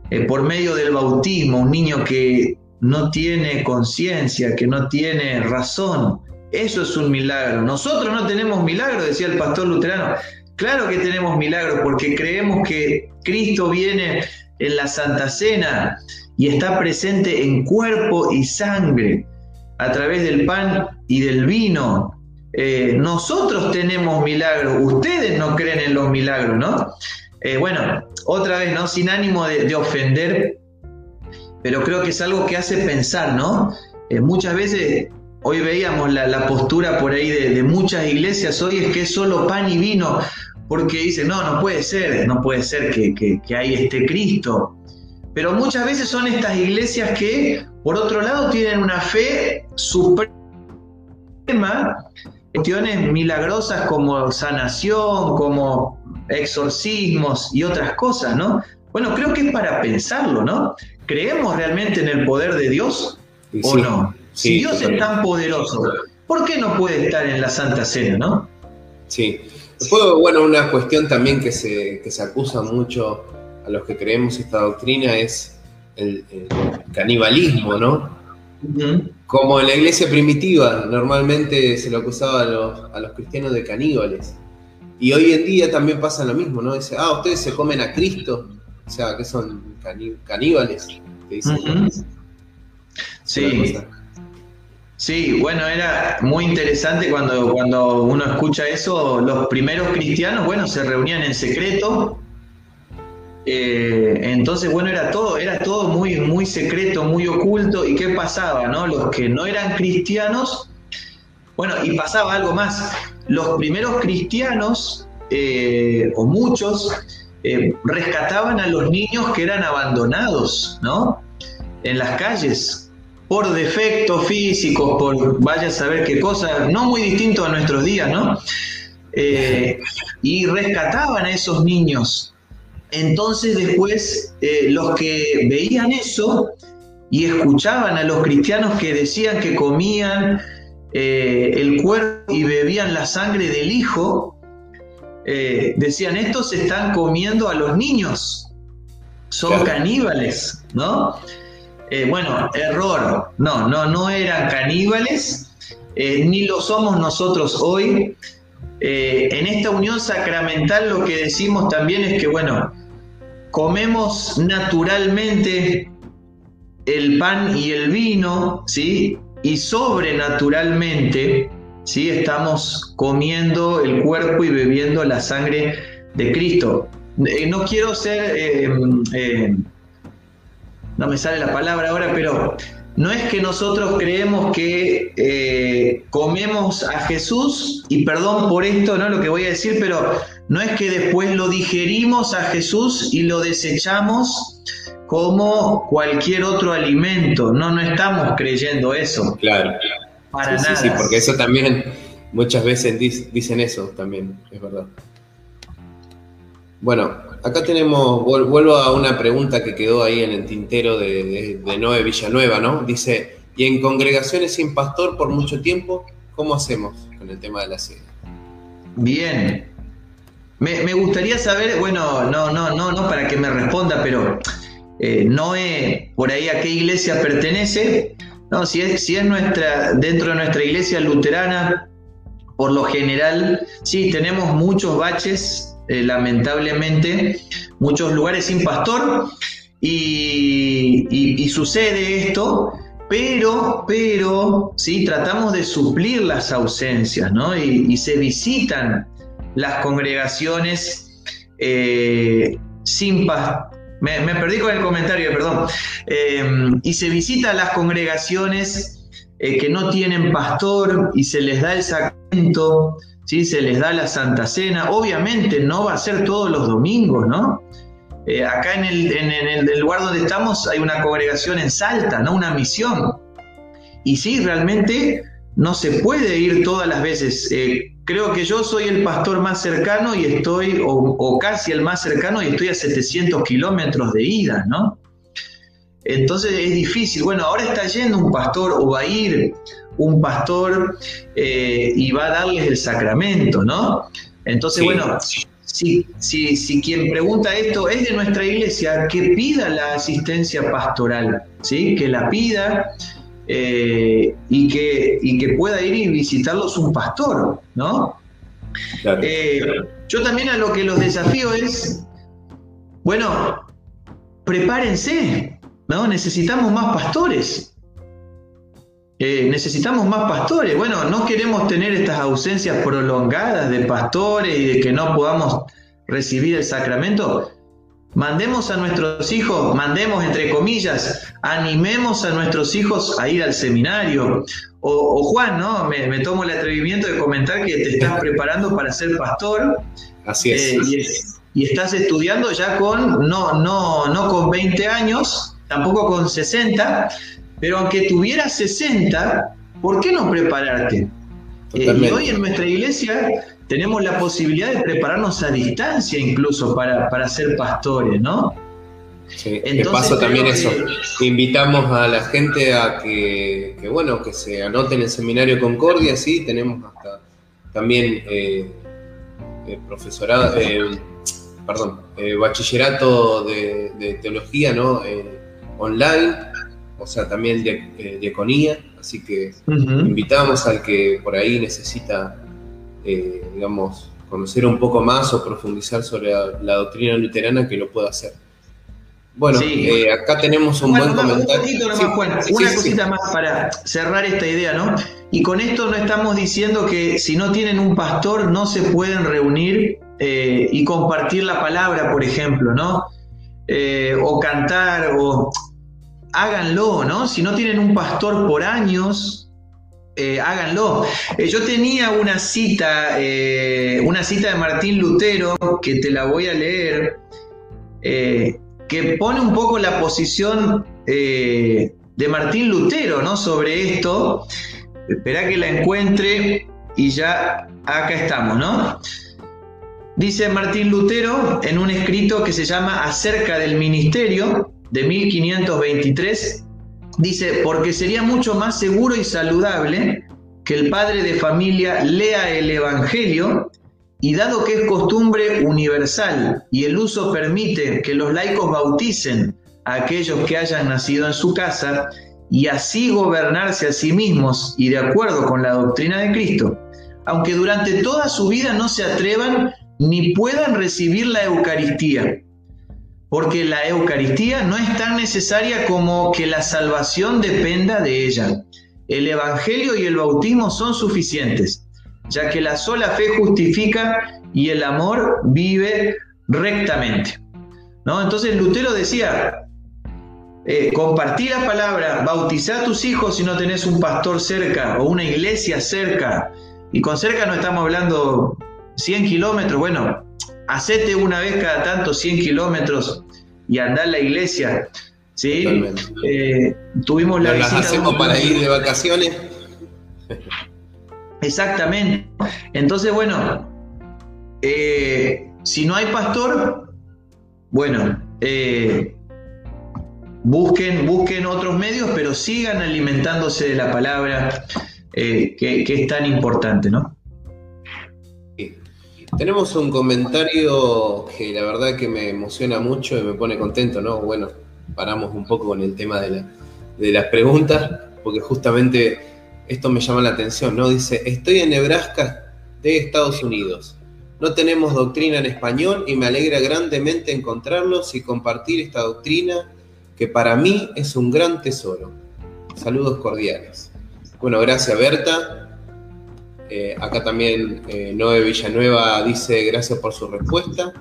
eh, por medio del bautismo, un niño que no tiene conciencia, que no tiene razón. Eso es un milagro. Nosotros no tenemos milagro, decía el pastor luterano. Claro que tenemos milagro porque creemos que Cristo viene en la Santa Cena y está presente en cuerpo y sangre a través del pan y del vino. Eh, nosotros tenemos milagros, ustedes no creen en los milagros, ¿no? Eh, bueno, otra vez, ¿no? Sin ánimo de, ofender, pero creo que es algo que hace pensar, ¿no? Eh, muchas veces Hoy veíamos la, postura por ahí de, muchas iglesias, hoy es que es solo pan y vino, porque dicen, no, no puede ser, no puede ser que, que, ahí esté Cristo. Pero muchas veces son estas iglesias que, por otro lado, tienen una fe suprema, cuestiones milagrosas como sanación, como exorcismos y otras cosas, ¿no? Bueno, creo que es para pensarlo, ¿no? ¿Creemos realmente en el poder de Dios o no? Si Dios es tan poderoso, ¿por qué no puede estar en la Santa Cena, no? Sí. Después, bueno, una cuestión también que se, que se acusa mucho a los que creemos esta doctrina es el, canibalismo, ¿no? Como en la iglesia primitiva, normalmente se lo acusaba a los, a los, cristianos de caníbales. Y hoy en día también pasa lo mismo, ¿no? Dice, ah, ustedes se comen a Cristo. O sea, que son caníbales. Sí. Sí, bueno, era muy interesante cuando, cuando uno escucha eso. Los primeros cristianos, bueno, se reunían en secreto. Eh, entonces, bueno, era todo, era todo muy, muy secreto, muy oculto. ¿Y qué pasaba, no? Los que no eran cristianos, bueno, y pasaba algo más. Los primeros cristianos, eh, o muchos, eh, rescataban a los niños que eran abandonados, ¿no? En las calles, por defectos físicos, por vaya a saber qué cosa, no muy distinto a nuestros días, ¿no? Eh, y rescataban a esos niños. Entonces después eh, los que veían eso y escuchaban a los cristianos que decían que comían eh, el cuerpo y bebían la sangre del Hijo, decían, estos están comiendo a los niños, son caníbales, ¿no? Eh, bueno, error. No, no, no eran caníbales, eh, ni lo somos nosotros hoy. Eh, en esta unión sacramental lo que decimos también es que, bueno, comemos naturalmente el pan y el vino, ¿sí? Y sobrenaturalmente, ¿sí? Estamos comiendo el cuerpo y bebiendo la sangre de Cristo. no quiero ser no me sale la palabra ahora, pero no es que nosotros creemos que eh, comemos a Jesús, y perdón por esto, ¿no? Lo que voy a decir, pero no es que después lo digerimos a Jesús y lo desechamos como cualquier otro alimento. No, no estamos creyendo eso. Claro. Para nada. Sí, sí, porque eso también muchas veces dicen eso también, es verdad. Bueno, acá tenemos, vuelvo a una pregunta que quedó ahí en el tintero de, Noé Villanueva, ¿no? Dice, y en congregaciones sin pastor por mucho tiempo, ¿cómo hacemos con el tema de la cena? Bien. Me, gustaría saber, bueno, no, no, no, no para que me responda, pero eh, Noé, por ahí a qué iglesia pertenece. No, si es, si es nuestra, dentro de nuestra iglesia luterana, por lo general, sí, tenemos muchos baches eh, lamentablemente, muchos lugares sin pastor. y, sucede esto, pero, pero, ¿sí? tratamos de suplir las ausencias, ¿no? Y, se visitan las congregaciones eh, sin paz. Me, perdí con el comentario, perdón. Eh, y se visitan las congregaciones que no tienen pastor y se les da el sacramento, ¿sí? se les da la Santa Cena. Obviamente no va a ser todos los domingos, ¿no? Eh, acá en el, lugar donde estamos hay una congregación en Salta, ¿no? Una misión. Y sí, realmente no se puede ir todas las veces. Eh, creo que yo soy el pastor más cercano y estoy, o, casi el más cercano, y estoy a 700 kilómetros de ida, ¿no? Entonces es difícil. Bueno, ahora está yendo un pastor o va a ir un pastor eh, y va a darles el sacramento, ¿no? Entonces, bueno, si, si, si, quien pregunta esto es de nuestra iglesia, que pida la asistencia pastoral, ¿sí? que la pida eh, y, que, y que pueda ir y visitarlos un pastor, ¿no? Eh, yo también a lo que los desafío es, bueno, prepárense, ¿no? Necesitamos más pastores. Eh, necesitamos más pastores. Bueno, no queremos tener estas ausencias prolongadas de pastores y de que no podamos recibir el sacramento. Mandemos a nuestros hijos, mandemos entre comillas, animemos a nuestros hijos a ir al seminario. O, Juan, ¿no? Me, tomo el atrevimiento de comentar que te estás preparando para ser pastor. Así es. Eh, y, estás estudiando ya con, no, no, no con 20 años, tampoco con 60, pero aunque tuvieras 60, ¿por qué no prepararte? Eh, y hoy en nuestra iglesia tenemos la posibilidad de prepararnos a distancia incluso para, para ser pastores, ¿no? Sí, de paso también eso, invitamos a la gente a que, bueno, que se anoten en el seminario Concordia, sí, tenemos hasta también eh, eh, profesorado, perdón, bachillerato de, teología, ¿no? Online, o sea, también de, eh, diaconía, así que invitamos al que por ahí necesita, eh, digamos, conocer un poco más o profundizar sobre la, doctrina luterana que lo pueda hacer. Bueno, eh, acá tenemos un buen comentario. una cosita más para cerrar esta idea, ¿no? Y con esto no estamos diciendo que si no tienen un pastor no se pueden reunir y compartir la palabra, por ejemplo, ¿no? O cantar, o háganlo, ¿no? Si no tienen un pastor por años, eh, háganlo. Eh, yo tenía una cita, eh, una cita de Martín Lutero, que te la voy a leer, que pone un poco la posición de Martín Lutero, ¿no? Sobre esto. Espera que la encuentre y ya acá estamos, ¿no? Dice Martín Lutero en un escrito que se llama Acerca del Ministerio, de 1523, dice, porque sería mucho más seguro y saludable que el padre de familia lea el Evangelio y dado que es costumbre universal y el uso permite que los laicos bauticen a aquellos que hayan nacido en su casa y así gobernarse a sí mismos y de acuerdo con la doctrina de Cristo, aunque durante toda su vida no se atrevan ni puedan recibir la Eucaristía, porque la Eucaristía no es tan necesaria como que la salvación dependa de ella. El Evangelio y el bautismo son suficientes, ya que la sola fe justifica y el amor vive rectamente. ¿No? Entonces Lutero decía, eh, compartir la palabra, bautizar a tus hijos si no tenés un pastor cerca o una iglesia cerca, y con cerca no estamos hablando 100 kilómetros, bueno, hacete una vez cada tanto 100 kilómetros y andar a la iglesia. ¿sí? Eh, tuvimos la visita hacemos para ir de vacaciones. Exactamente. Entonces, bueno, eh, si no hay pastor, bueno, eh, busquen, busquen otros medios, pero sigan alimentándose de la palabra, que, que es tan importante, ¿no? Tenemos un comentario que la verdad que me emociona mucho y me pone contento, ¿no? Bueno, paramos un poco con el tema de, las preguntas, porque justamente esto me llama la atención, ¿no? Dice, estoy en Nebraska de Estados Unidos. No tenemos doctrina en español y me alegra grandemente encontrarlos y compartir esta doctrina que para mí es un gran tesoro. Saludos cordiales. Bueno, gracias Berta. Eh, acá también eh, Noé Villanueva dice gracias por su respuesta.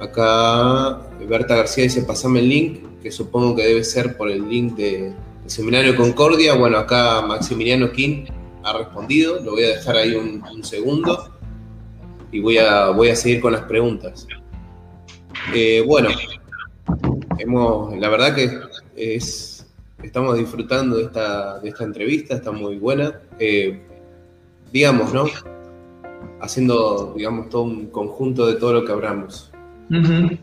Acá Berta García dice pasame el link, que supongo que debe ser por el link de, del Seminario Concordia. Bueno, acá Maximiliano King ha respondido, lo voy a dejar ahí un, segundo y voy a, voy a seguir con las preguntas. Eh, bueno, la verdad que es, estamos disfrutando de esta, de esta entrevista, está muy buena. Eh, digamos, ¿no? Haciendo, digamos, todo un conjunto de todo lo que hablamos.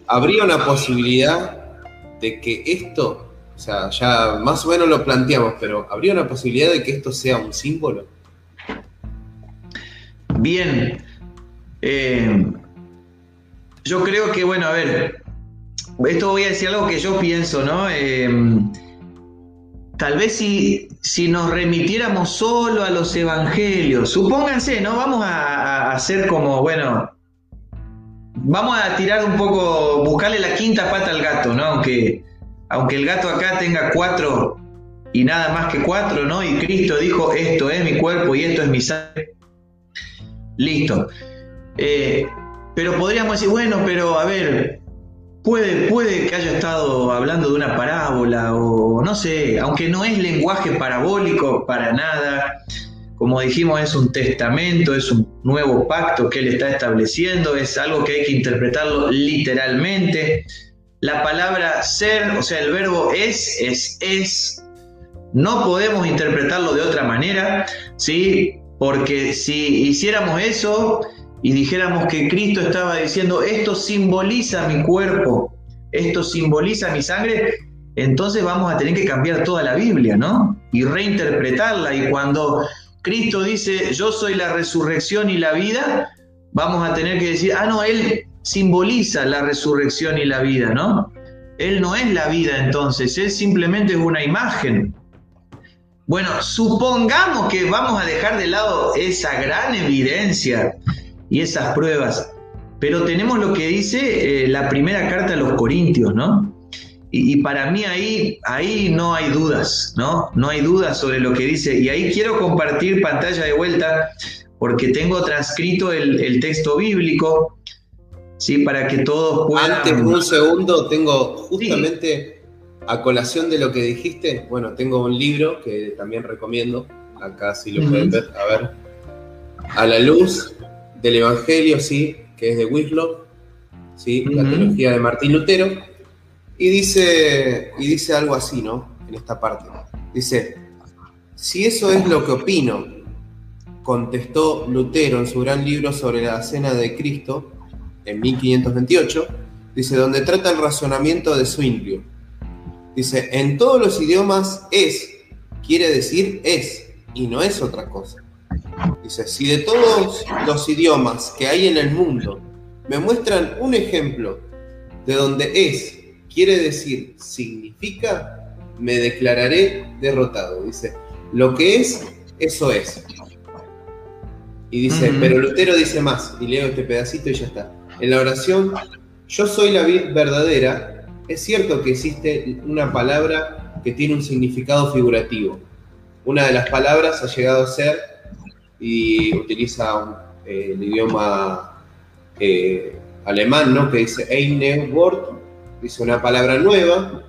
¿Habría una posibilidad de que esto, o sea, ya más o menos lo planteamos, pero ¿habría una posibilidad de que esto sea un símbolo? Bien. Eh, yo creo que, bueno, a ver, esto voy a decir algo que yo pienso, ¿no? Eh, tal vez si, si nos remitiéramos solo a los evangelios, supónganse, ¿no? Vamos a hacer como, bueno, vamos a tirar un poco, buscarle la quinta pata al gato, ¿no? Aunque, aunque el gato acá tenga cuatro y nada más que cuatro, ¿no? Y Cristo dijo, esto es mi cuerpo y esto es mi sangre. Listo. Eh, pero podríamos decir, bueno, pero a ver, puede, puede que haya estado hablando de una parábola o no sé, aunque no es lenguaje parabólico para nada, como dijimos, es un testamento, es un nuevo pacto que él está estableciendo, es algo que hay que interpretarlo literalmente. La palabra ser, o sea, el verbo es, es, es. No podemos interpretarlo de otra manera, ¿sí? Porque si hiciéramos eso y dijéramos que Cristo estaba diciendo, esto simboliza mi cuerpo, esto simboliza mi sangre, entonces vamos a tener que cambiar toda la Biblia, ¿no? Y reinterpretarla. Y cuando Cristo dice, yo soy la resurrección y la vida, vamos a tener que decir, ah, no, Él simboliza la resurrección y la vida, ¿no? Él no es la vida entonces, Él simplemente es una imagen. Bueno, supongamos que vamos a dejar de lado esa gran evidencia y esas pruebas, pero tenemos lo que dice eh, la primera carta a los Corintios, ¿no? Y, para mí ahí, ahí no hay dudas, ¿no? No hay dudas sobre lo que dice. Y ahí quiero compartir pantalla de vuelta porque tengo transcrito el, texto bíblico, ¿sí? Para que todos puedan... Antes, un segundo, tengo justamente a colación de lo que dijiste, bueno, tengo un libro que también recomiendo, acá si lo pueden ver, a ver, A la luz del Evangelio, sí, que es de Winslow, sí, la teología de Martín Lutero y dice, y dice algo así, ¿no? En esta parte. Dice, si eso es lo que opino, contestó Lutero en su gran libro sobre la cena de Cristo, en 1528, dice, donde trata el razonamiento de Zwinglio. Dice, en todos los idiomas es, quiere decir es, y no es otra cosa. Dice, si de todos los idiomas que hay en el mundo me muestran un ejemplo de donde es quiere decir, significa, me declararé derrotado. Dice, lo que es, eso es. Y dice, pero Lutero dice más, y leo este pedacito y ya está. En la oración, yo soy la vid verdadera, es cierto que existe una palabra que tiene un significado figurativo. Una de las palabras ha llegado a ser, y utiliza eh, el idioma eh, alemán, ¿no? que dice Eine Wort, dice una palabra nueva,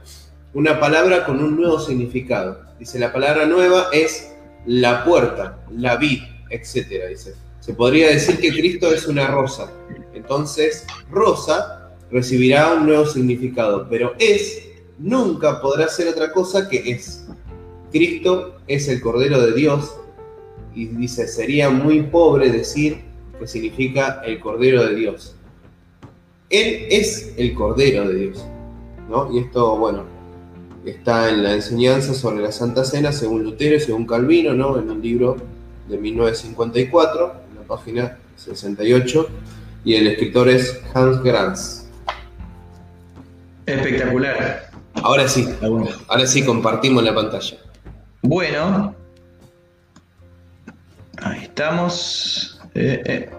una palabra con un nuevo significado. Dice, la palabra nueva es la puerta, la vid, etc. Dice, se podría decir que Cristo es una rosa. Entonces, rosa recibirá un nuevo significado, pero es nunca podrá ser otra cosa que es. Cristo es el Cordero de Dios y dice, sería muy pobre decir que significa el Cordero de Dios. Él es el Cordero de Dios. ¿no? Y esto, bueno, está en la enseñanza sobre la Santa Cena según Lutero y según Calvino, ¿no? En un libro de 1954, en la página 68, y el escritor es Hans Granz. Espectacular. Ahora sí, ahora sí compartimos la pantalla. Bueno, ahí estamos. Eh, eh.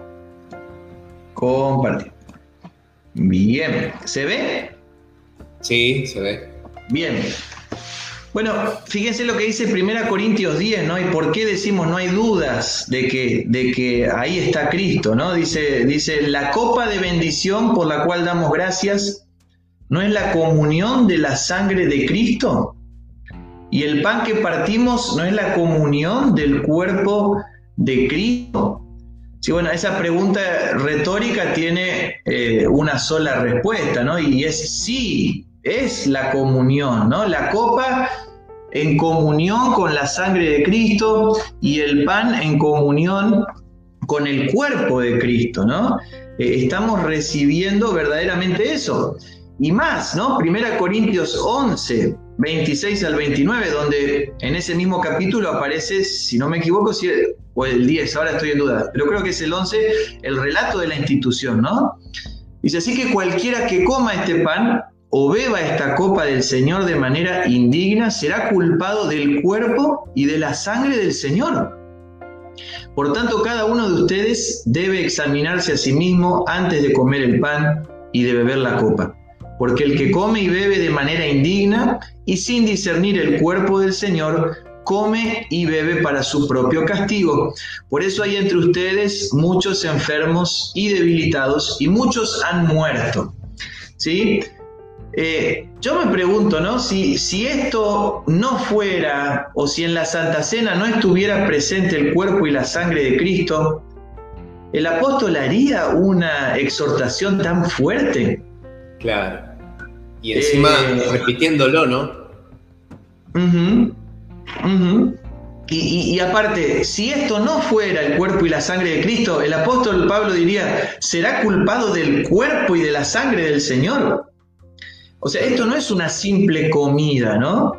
Compartir. Bien, ¿se ve? Sí, se ve. Bien. Bueno, fíjense lo que dice 1 Corintios 10, ¿no? Y por qué decimos no hay dudas de que, de que ahí está Cristo, ¿no? Dice, dice, la copa de bendición por la cual damos gracias, ¿no es la comunión de la sangre de Cristo? Y el pan que partimos, ¿no es la comunión del cuerpo de Cristo? Sí, bueno, esa pregunta retórica tiene eh, una sola respuesta, ¿no? Y es sí, es la comunión, ¿no? La copa en comunión con la sangre de Cristo y el pan en comunión con el cuerpo de Cristo, ¿no? Eh, estamos recibiendo verdaderamente eso. Y más, ¿no? Primera Corintios 11, 26 al 29, donde en ese mismo capítulo aparece, si no me equivoco, o el 10, ahora estoy en duda, pero creo que es el 11, el relato de la institución, ¿no? Dice así que cualquiera que coma este pan o beba esta copa del Señor de manera indigna será culpado del cuerpo y de la sangre del Señor. Por tanto, cada uno de ustedes debe examinarse a sí mismo antes de comer el pan y de beber la copa. Porque el que come y bebe de manera indigna y sin discernir el cuerpo del Señor, come y bebe para su propio castigo. Por eso hay entre ustedes muchos enfermos y debilitados y muchos han muerto. ¿Sí? Eh, yo me pregunto, ¿no? Si, si esto no fuera, o si en la Santa Cena no estuviera presente el cuerpo y la sangre de Cristo, ¿el apóstol haría una exhortación tan fuerte? Claro. Y encima eh, repitiéndolo, ¿no? Y, aparte, si esto no fuera el cuerpo y la sangre de Cristo, el apóstol Pablo diría, será culpado del cuerpo y de la sangre del Señor. O sea, esto no es una simple comida, ¿no?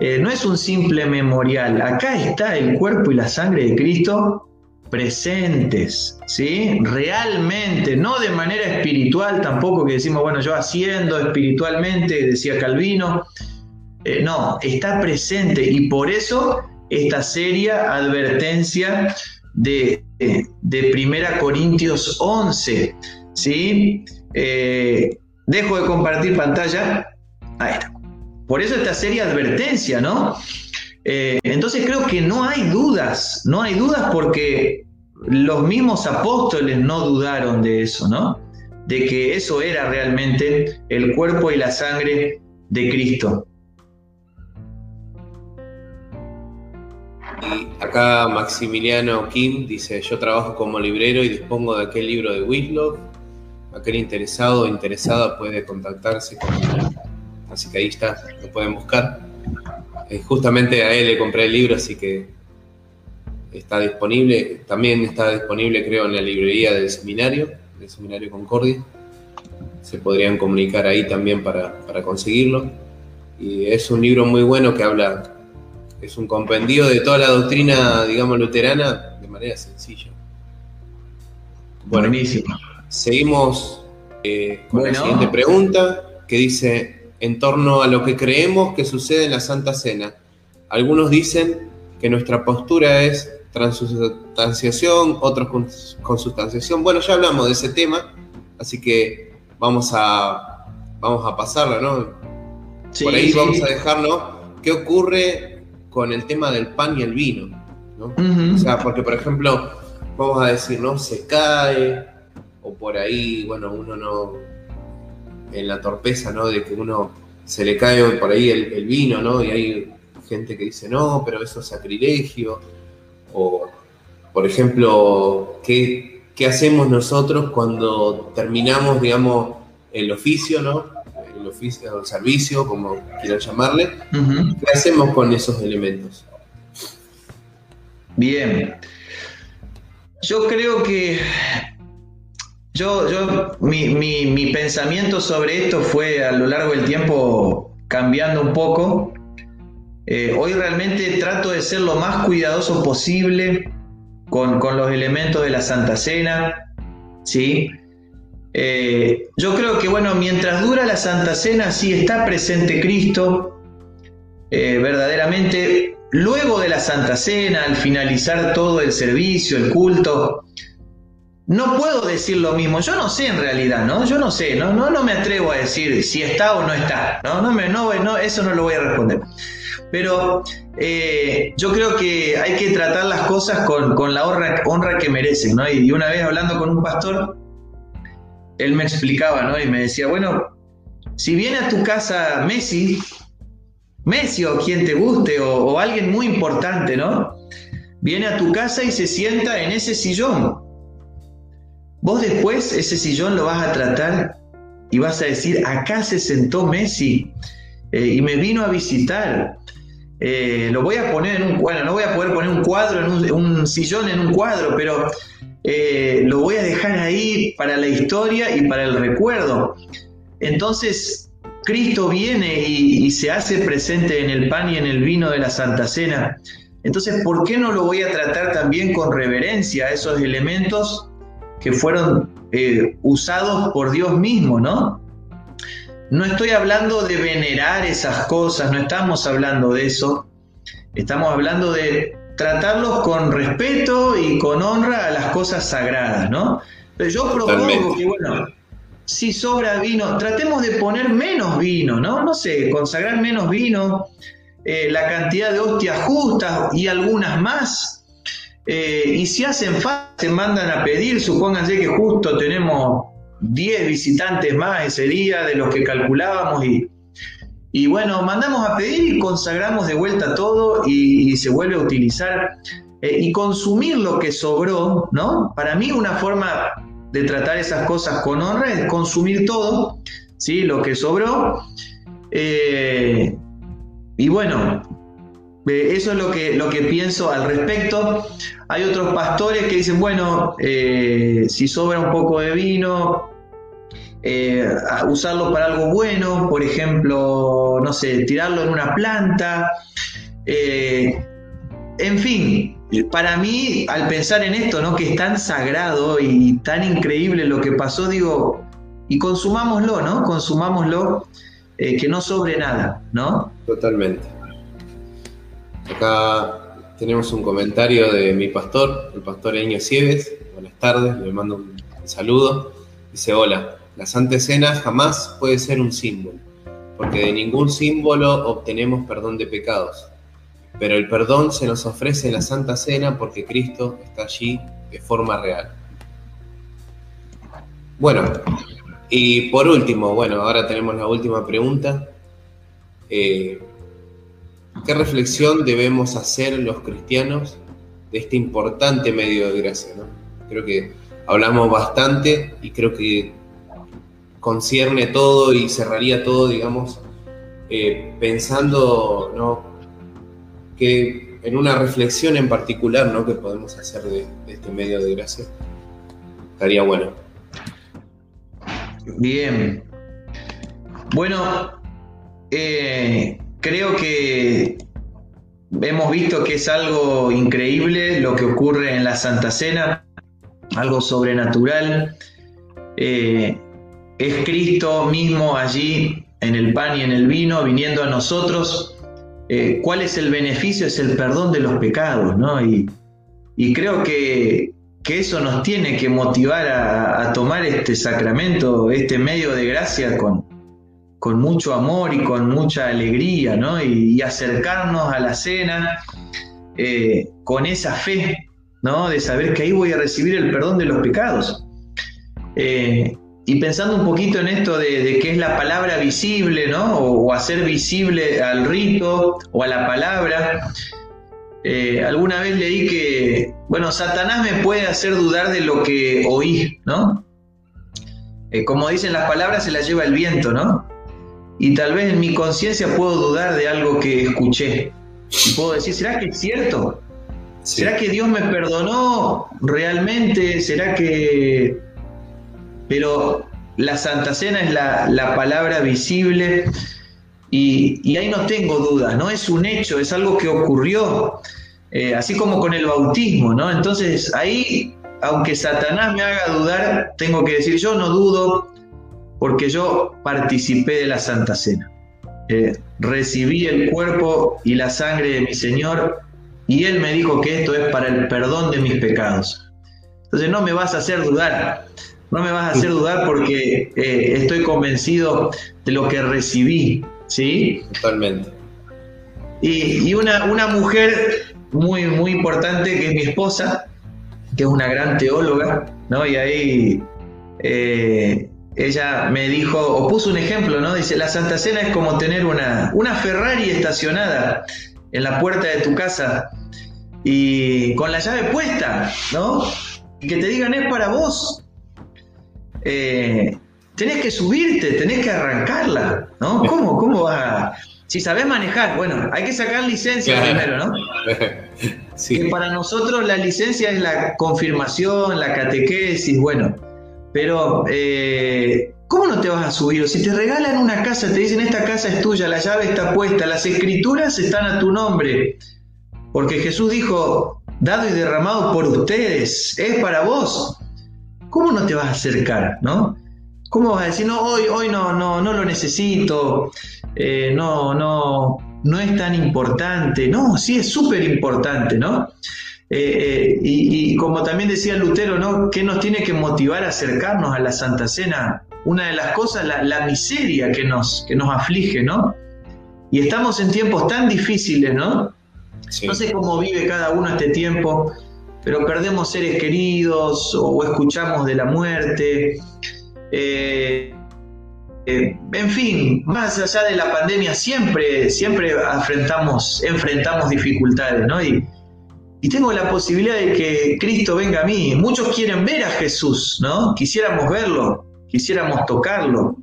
Eh, no es un simple memorial. Acá está el cuerpo y la sangre de Cristo presentes, ¿sí? Realmente, no de manera espiritual tampoco que decimos, bueno, yo haciendo espiritualmente, decía Calvino, eh, no, está presente y por eso esta seria advertencia de, de Primera Corintios 11, ¿sí? Eh, dejo de compartir pantalla, ahí está. Por eso esta seria advertencia, ¿no? Eh, entonces creo que no hay dudas, no hay dudas porque los mismos apóstoles no dudaron de eso, ¿no? De que eso era realmente el cuerpo y la sangre de Cristo. Acá Maximiliano Kim dice, yo trabajo como librero y dispongo de aquel libro de Whitlow. Aquel interesado o interesada puede contactarse con Así que ahí está, lo pueden buscar. Eh, justamente a él le compré el libro, así que está disponible. También está disponible, creo, en la librería del seminario, del seminario Concordia. Se podrían comunicar ahí también para, para conseguirlo. Y es un libro muy bueno que habla es un compendio de toda la doctrina, digamos, luterana de manera sencilla. Buenísimo. Seguimos eh, con la siguiente pregunta, que dice, en torno a lo que creemos que sucede en la Santa Cena, algunos dicen que nuestra postura es transustanciación, otros consustanciación. Bueno, ya hablamos de ese tema, así que vamos a, vamos a pasarla, ¿no? Por ahí vamos a dejarnos qué ocurre con el tema del pan y el vino, ¿no? O sea, porque por ejemplo, vamos a decir, ¿no? Se cae, o por ahí, bueno, uno no, en la torpeza, ¿no? De que uno se le cae por ahí el, vino, ¿no? Y hay gente que dice, no, pero eso es sacrilegio, o, por ejemplo, ¿qué, qué hacemos nosotros cuando terminamos, digamos, el oficio, ¿no? El oficio o servicio, como quieran llamarle. ¿Qué hacemos con esos elementos? Bien. Yo creo que yo, yo mi, pensamiento sobre esto fue a lo largo del tiempo cambiando un poco. Eh, hoy realmente trato de ser lo más cuidadoso posible con, con los elementos de la Santa Cena, ¿sí? Eh, yo creo que, bueno, mientras dura la Santa Cena, sí está presente Cristo, eh, verdaderamente. Luego de la Santa Cena, al finalizar todo el servicio, el culto, no puedo decir lo mismo. Yo no sé en realidad, ¿no? Yo no sé, ¿no? No, no me atrevo a decir si está o no está, ¿no? No, me, no, eso no lo voy a responder. Pero eh, yo creo que hay que tratar las cosas con, la honra, honra, que merecen, ¿no? Y una vez hablando con un pastor, él me explicaba, ¿no? Y me decía, bueno, si viene a tu casa Messi, Messi o quien te guste, o, alguien muy importante, ¿no? Viene a tu casa y se sienta en ese sillón. Vos después ese sillón lo vas a tratar y vas a decir, acá se sentó Messi eh, y me vino a visitar. Eh, lo voy a poner en un, bueno, no voy a poder poner un cuadro, en un, sillón en un cuadro, pero eh, lo voy a dejar ahí para la historia y para el recuerdo. Entonces, Cristo viene y, se hace presente en el pan y en el vino de la Santa Cena. Entonces, ¿por qué no lo voy a tratar también con reverencia a esos elementos que fueron eh, usados por Dios mismo, ¿no? No estoy hablando de venerar esas cosas, no estamos hablando de eso. Estamos hablando de tratarlos con respeto y con honra a las cosas sagradas, ¿no? Pero yo propongo que, bueno, si sobra vino, tratemos de poner menos vino, ¿no? No sé, consagrar menos vino, eh, la cantidad de hostias justas y algunas más. Eh, y si hacen falta, se mandan a pedir, supónganse que justo tenemos 10 visitantes más ese día de los que calculábamos y, y bueno, mandamos a pedir y consagramos de vuelta todo y, se vuelve a utilizar eh, y consumir lo que sobró, ¿no? Para mí una forma de tratar esas cosas con honra es consumir todo, ¿sí? Lo que sobró. Eh, y bueno, eh, eso es lo que, lo que pienso al respecto. Hay otros pastores que dicen, bueno, si sobra un poco de vino, usarlo para algo bueno, por ejemplo, no sé, tirarlo en una planta. en fin, para mí, al pensar en esto, ¿no? Que es tan sagrado y tan increíble lo que pasó, digo, y consumámoslo, ¿no? Consumámoslo, eh, que no sobre nada, ¿no? Totalmente. Acá tenemos un comentario de mi pastor, el pastor Eño Cieves. Buenas tardes, le mando un saludo. Dice, hola, la Santa Cena jamás puede ser un símbolo, porque de ningún símbolo obtenemos perdón de pecados pero el perdón se nos ofrece en la Santa Cena porque Cristo está allí de forma real. Bueno, y por último, bueno, ahora tenemos la última pregunta. Eh, ¿Qué reflexión debemos hacer los cristianos de este importante medio de gracia? Creo que hablamos bastante y creo que concierne todo y cerraría todo, digamos, eh, pensando ¿no? que en una reflexión en particular ¿no? que podemos hacer de, este medio de gracia, estaría bueno. Bien. Bueno, eh, creo que hemos visto que es algo increíble lo que ocurre en la Santa Cena, algo sobrenatural. Eh, es Cristo mismo allí en el pan y en el vino, viniendo a nosotros eh, cuál es el beneficio, es el perdón de los pecados, ¿no? Y, creo que, eso nos tiene que motivar a, tomar este sacramento, este medio de gracia con, con mucho amor y con mucha alegría, ¿no? Y, acercarnos a la cena eh, con esa fe, ¿no? De saber que ahí voy a recibir el perdón de los pecados. Eh, y pensando un poquito en esto de, qué es la palabra visible, ¿no? O, hacer visible al rito o a la palabra. Eh, alguna vez leí que, bueno, Satanás me puede hacer dudar de lo que oí, ¿no? Eh, como dicen las palabras, se las lleva el viento, ¿no? Y tal vez en mi conciencia puedo dudar de algo que escuché. Y puedo decir, ¿será que es cierto? ¿Será que Dios me perdonó realmente? ¿Será que pero la Santa Cena es la, palabra visible y, ahí no tengo dudas, no es un hecho, es algo que ocurrió, eh, así como con el bautismo, ¿no? Entonces ahí, aunque Satanás me haga dudar, tengo que decir, yo no dudo porque yo participé de la Santa Cena. Eh, recibí el cuerpo y la sangre de mi Señor y Él me dijo que esto es para el perdón de mis pecados. Entonces no me vas a hacer dudar, no me vas a hacer dudar porque eh, estoy convencido de lo que recibí, ¿sí? Totalmente. Y, una, una, mujer muy, muy importante que es mi esposa, que es una gran teóloga, ¿no? Y ahí eh, ella me dijo, o puso un ejemplo, ¿no? Dice, la Santa Cena es como tener una, una Ferrari estacionada en la puerta de tu casa y con la llave puesta, ¿no? Y que te digan es para vos. Eh, tenés que subirte, tenés que arrancarla, ¿no? ¿Cómo, cómo vas a...? Si sabés manejar, bueno, hay que sacar licencia primero, ¿no? Sí. Que para nosotros la licencia es la confirmación, la catequesis, bueno, pero eh, ¿cómo no te vas a subir? Si te regalan una casa, te dicen esta casa es tuya, la llave está puesta, las escrituras están a tu nombre, porque Jesús dijo, dado y derramado por ustedes, es para vos. ¿Cómo no te vas a acercar, no? ¿Cómo vas a decir, no, hoy, hoy no, no, no lo necesito, eh, no, no, no es tan importante? No, sí es súper importante, ¿no? Eh, eh, y, como también decía Lutero, ¿no? ¿Qué nos tiene que motivar a acercarnos a la Santa Cena? Una de las cosas, la, miseria que nos, que nos aflige, ¿no? Y estamos en tiempos tan difíciles, ¿no? No sé cómo vive cada uno este tiempo, pero perdemos seres queridos o, escuchamos de la muerte. Eh, en fin, más allá de la pandemia, siempre, siempre enfrentamos, enfrentamos dificultades, ¿no? Y, y tengo la posibilidad de que Cristo venga a mí. Muchos quieren ver a Jesús, ¿no? Quisiéramos verlo, quisiéramos tocarlo,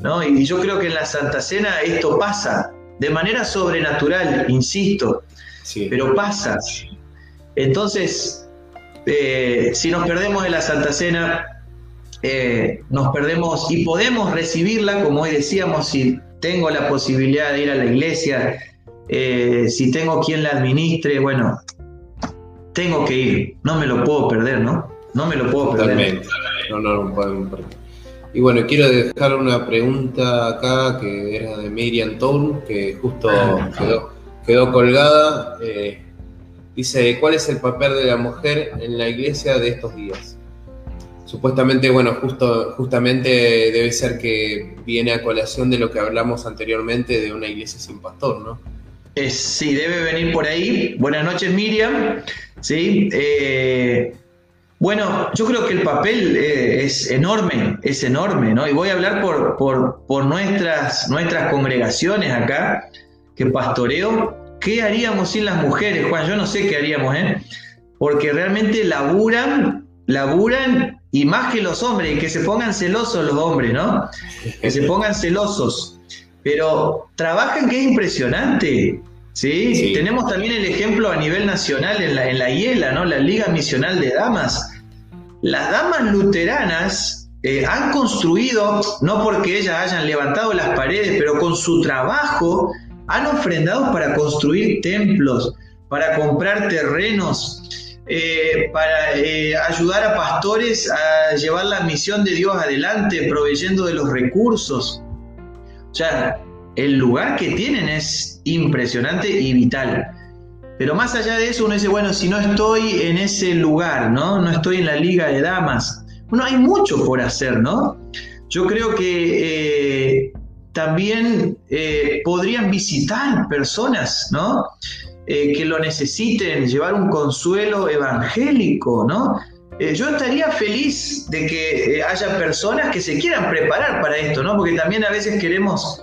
¿no? Y yo creo que en la Santa Cena esto pasa de manera sobrenatural, insisto, pero pasa. Entonces, eh, si nos perdemos de la Santa Cena, eh, nos perdemos y podemos recibirla, como hoy decíamos, si tengo la posibilidad de ir a la iglesia, eh, si tengo quien la administre, bueno, tengo que ir, no me lo puedo perder, ¿no? No me lo puedo perder. No, no lo podemos perder. Y bueno, quiero dejar una pregunta acá que era de Miriam Town, que justo ah, quedó, colgada. Eh, dice, ¿cuál es el papel de la mujer en la iglesia de estos días? Supuestamente, bueno, justo, justamente debe ser que viene a colación de lo que hablamos anteriormente de una iglesia sin pastor, ¿no? sí, debe venir por ahí. Buenas noches, Miriam. ¿sí? Eh, bueno, yo creo que el papel eh, es enorme, es enorme, ¿no? Y voy a hablar por, por, nuestras, nuestras congregaciones acá, que pastoreo. ¿Qué haríamos sin las mujeres, Juan? Yo no sé qué haríamos, ¿eh? Porque realmente laburan, laburan, y más que los hombres, y que se pongan celosos los hombres, ¿no? Que se pongan celosos. Pero trabajan que es impresionante. ¿Sí? Tenemos también el ejemplo a nivel nacional en la, en la IELA, ¿no? La Liga Misional de Damas. Las damas luteranas eh, han construido, no porque ellas hayan levantado las paredes, pero con su trabajo han ofrendado para construir templos, para comprar terrenos, eh, para eh, ayudar a pastores a llevar la misión de Dios adelante, proveyendo de los recursos. O sea, el lugar que tienen es impresionante y vital. Pero más allá de eso, uno dice, bueno, si no estoy en ese lugar, ¿no? No estoy en la liga de damas. Bueno, hay mucho por hacer, ¿no? Yo creo que eh, también eh, podrían visitar personas, ¿no? Eh, que lo necesiten, llevar un consuelo evangélico, ¿no? yo estaría feliz de que haya personas que se quieran preparar para esto, ¿no? Porque también a veces queremos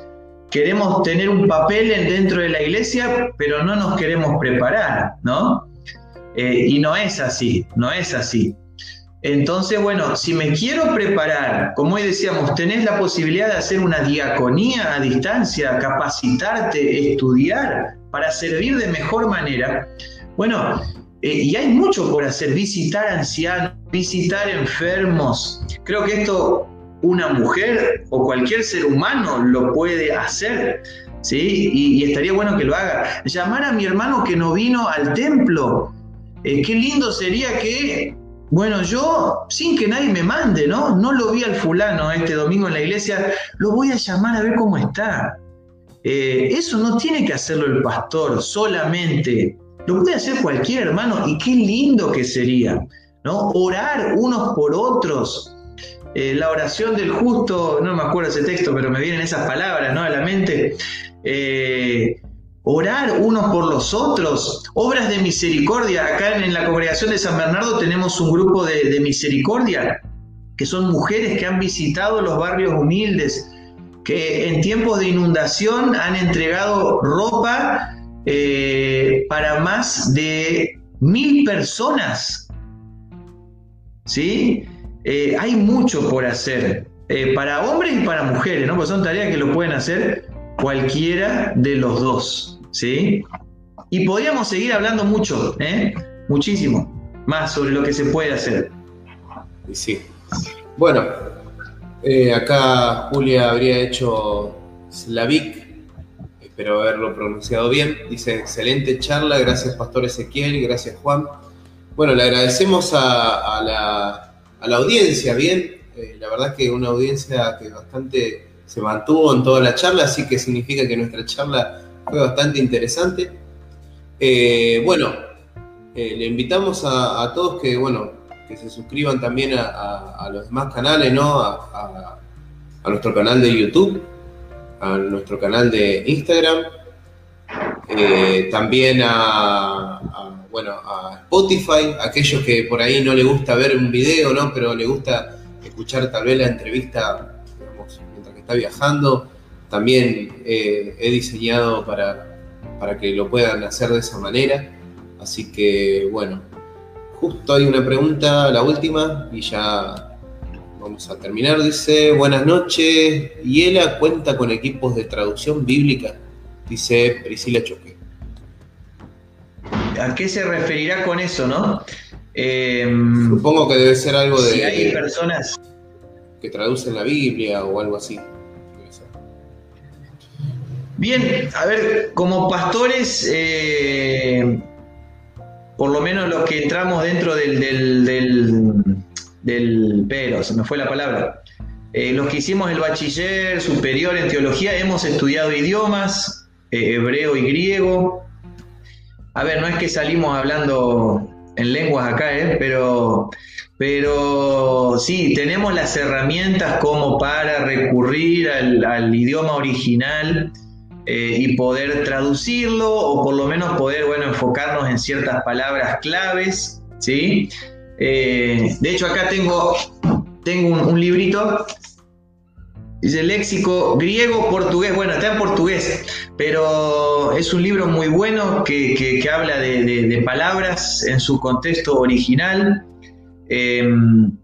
queremos tener un papel dentro de la iglesia, pero no nos queremos preparar, ¿no? Eh, y no es así, no es así. Entonces, bueno, si me quiero preparar, como hoy decíamos, tenés la posibilidad de hacer una diaconía a distancia, capacitarte, estudiar para servir de mejor manera. Bueno, eh, y hay mucho por hacer, visitar ancianos, visitar enfermos. Creo que esto una mujer o cualquier ser humano lo puede hacer. ¿sí? Y, estaría bueno que lo haga. Llamar a mi hermano que no vino al templo. Eh, qué lindo sería que, bueno, yo, sin que nadie me mande, ¿no? No lo vi al fulano este domingo en la iglesia, lo voy a llamar a ver cómo está. Eh, eso no tiene que hacerlo el pastor solamente. Lo puede hacer cualquier hermano y qué lindo que sería. ¿no? Orar unos por otros. Eh, la oración del justo, no me acuerdo ese texto, pero me vienen esas palabras ¿no? a la mente. Eh, orar unos por los otros, obras de misericordia. Acá en, la congregación de San Bernardo tenemos un grupo de, misericordia, que son mujeres que han visitado los barrios humildes, que en tiempos de inundación han entregado ropa eh, para más de mil personas. ¿Sí? Eh, hay mucho por hacer, eh, para hombres y para mujeres, ¿no? Pues son tareas que lo pueden hacer cualquiera de los dos, ¿sí? Y podríamos seguir hablando mucho, ¿eh? Muchísimo más sobre lo que se puede hacer. Sí. Bueno, acá Julia habría hecho Slavik, espero haberlo pronunciado bien. Dice, excelente charla, gracias Pastor Ezequiel, gracias Juan. Bueno, le agradecemos a la a la audiencia, bien. Eh, la verdad que una audiencia que bastante se mantuvo en toda la charla, así que significa que nuestra charla fue bastante interesante. Eh, bueno, eh, le invitamos a, todos que, bueno, que se suscriban también a, los demás canales, ¿no? A, nuestro canal de YouTube, a nuestro canal de Instagram, también a bueno, a Spotify, aquellos que por ahí no le gusta ver un video, ¿no? Pero le gusta escuchar tal vez la entrevista, mientras que está viajando. También eh, he diseñado para, para que lo puedan hacer de esa manera. Así que, bueno, justo hay una pregunta, la última, y ya vamos a terminar. Dice, buenas noches, ¿Hiela cuenta con equipos de traducción bíblica? Dice Priscila Choque. ¿A qué se referirá con eso, no? Em, Supongo que debe ser algo de. Si hay personas. Que traducen la Biblia o algo así. Bien, a ver, como pastores, eh, por lo menos los que entramos dentro del, del, pero, se me fue la palabra. Eh, los que hicimos el bachiller superior en teología hemos estudiado idiomas, eh, hebreo y griego, a ver, no es que salimos hablando en lenguas acá, ¿eh? pero, pero sí, tenemos las herramientas como para recurrir al, idioma original eh, y poder traducirlo o por lo menos poder, bueno, enfocarnos en ciertas palabras claves, ¿sí? Eh, de hecho, acá tengo, tengo un librito Dice léxico griego, portugués, bueno, está en portugués, pero es un libro muy bueno que, habla de, palabras en su contexto original. Em,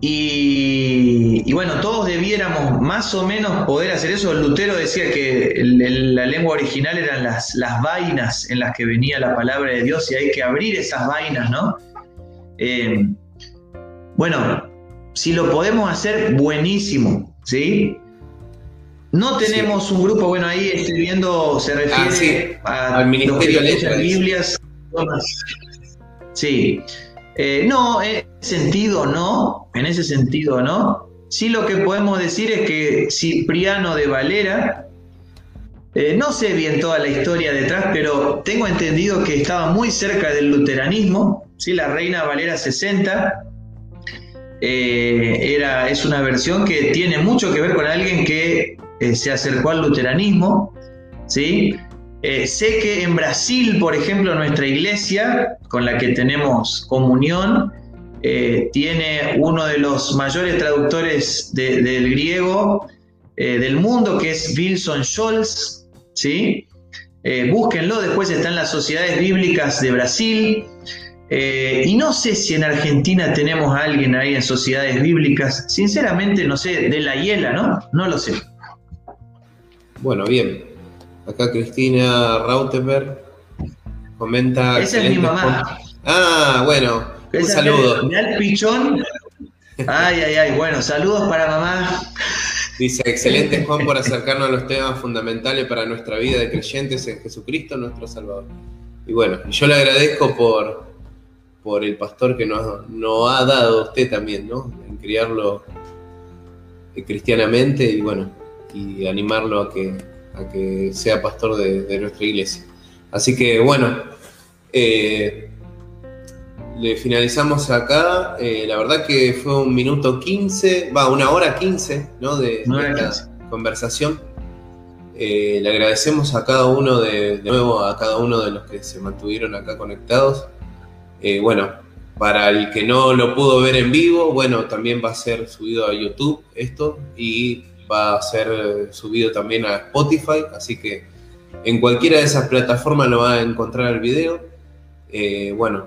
y, bueno, todos debiéramos más o menos poder hacer eso. Lutero decía que la lengua original eran las, las, vainas en las que venía la palabra de Dios y hay que abrir esas vainas, ¿no? Em, bueno, si lo podemos hacer, buenísimo. ¿Sí? No tenemos un grupo, bueno, ahí estoy viendo, se refiere ah, al Ministerio de Letras. Biblias. Sí. Eh, no, en ese sentido no, en ese sentido no. Sí lo que podemos decir es que Cipriano de Valera, eh, no sé bien toda la historia detrás, pero tengo entendido que estaba muy cerca del luteranismo, ¿sí? la reina Valera 60, eh, era, es una versión que tiene mucho que ver con alguien que eh, se acercó al luteranismo. ¿sí? Eh, sé que en Brasil, por ejemplo, nuestra iglesia, con la que tenemos comunión, tiene uno de los mayores traductores del griego del mundo, que es Wilson Scholz. ¿sí? búsquenlo, después están las sociedades bíblicas de Brasil. Eh, y no sé si en Argentina tenemos a alguien ahí en sociedades bíblicas. Sinceramente no sé, de la hiela, ¿no? No lo sé. Bueno, bien. Acá Cristina Rautenberg comenta. Esa es mi mamá. Ah, bueno. Un saludo. De, pichón. Ay, ay, ay. Bueno, saludos para mamá. Dice, excelente Juan por acercarnos a los temas fundamentales para nuestra vida de creyentes en Jesucristo, nuestro Salvador. Y bueno, yo le agradezco por, por el pastor que nos, ha dado usted también, ¿no? En criarlo eh, cristianamente y bueno, y animarlo a que, a que sea pastor de, nuestra iglesia. Así que bueno, eh, le finalizamos acá. Eh, la verdad que fue un minuto 15, va, una hora 15, ¿no? De, conversación. Eh, le agradecemos a cada uno de, de, nuevo, a cada uno de los que se mantuvieron acá conectados. Eh, bueno, para el que no lo pudo ver en vivo, bueno, también va a ser subido a YouTube esto y va a ser subido también a Spotify, así que en cualquiera de esas plataformas lo va a encontrar el video. bueno,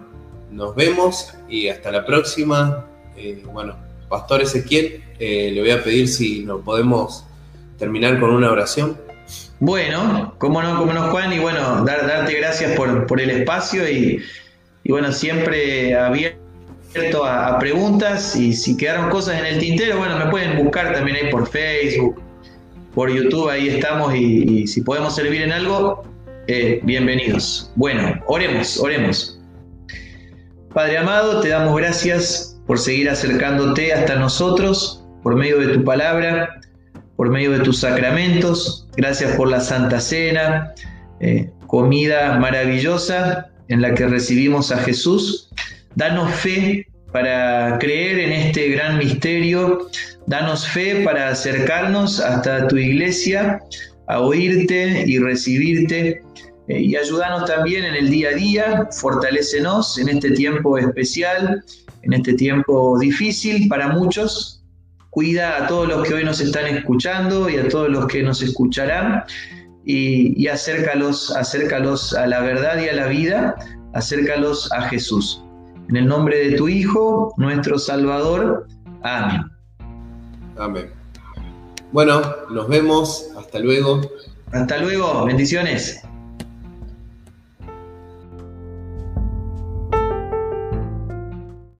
nos vemos y hasta la próxima. Eh, bueno, Pastor Ezequiel, eh, le voy a pedir si nos podemos terminar con una oración. Bueno, cómo no, cómo no, Juan, y bueno, dar, darte gracias por, el espacio y, bueno, siempre abierto a, preguntas y si quedaron cosas en el tintero, bueno, me pueden buscar también ahí por Facebook, por YouTube, ahí estamos y, si podemos servir en algo, eh, bienvenidos. Bueno, oremos, oremos. Padre amado, te damos gracias por seguir acercándote hasta nosotros por medio de tu palabra, por medio de tus sacramentos. Gracias por la Santa Cena, eh, comida maravillosa en la que recibimos a Jesús. Danos fe para creer en este gran misterio. Danos fe para acercarnos hasta tu iglesia, a oírte y recibirte eh, y ayúdanos también en el día a día, fortalécenos en este tiempo especial, en este tiempo difícil para muchos. Cuida a todos los que hoy nos están escuchando y a todos los que nos escucharán y, y acércalos, acércalos a la verdad y a la vida, acércalos a Jesús. En el nombre de tu Hijo, nuestro Salvador. Amén. Amén. Bueno, nos vemos. Hasta luego. Hasta luego. Bendiciones.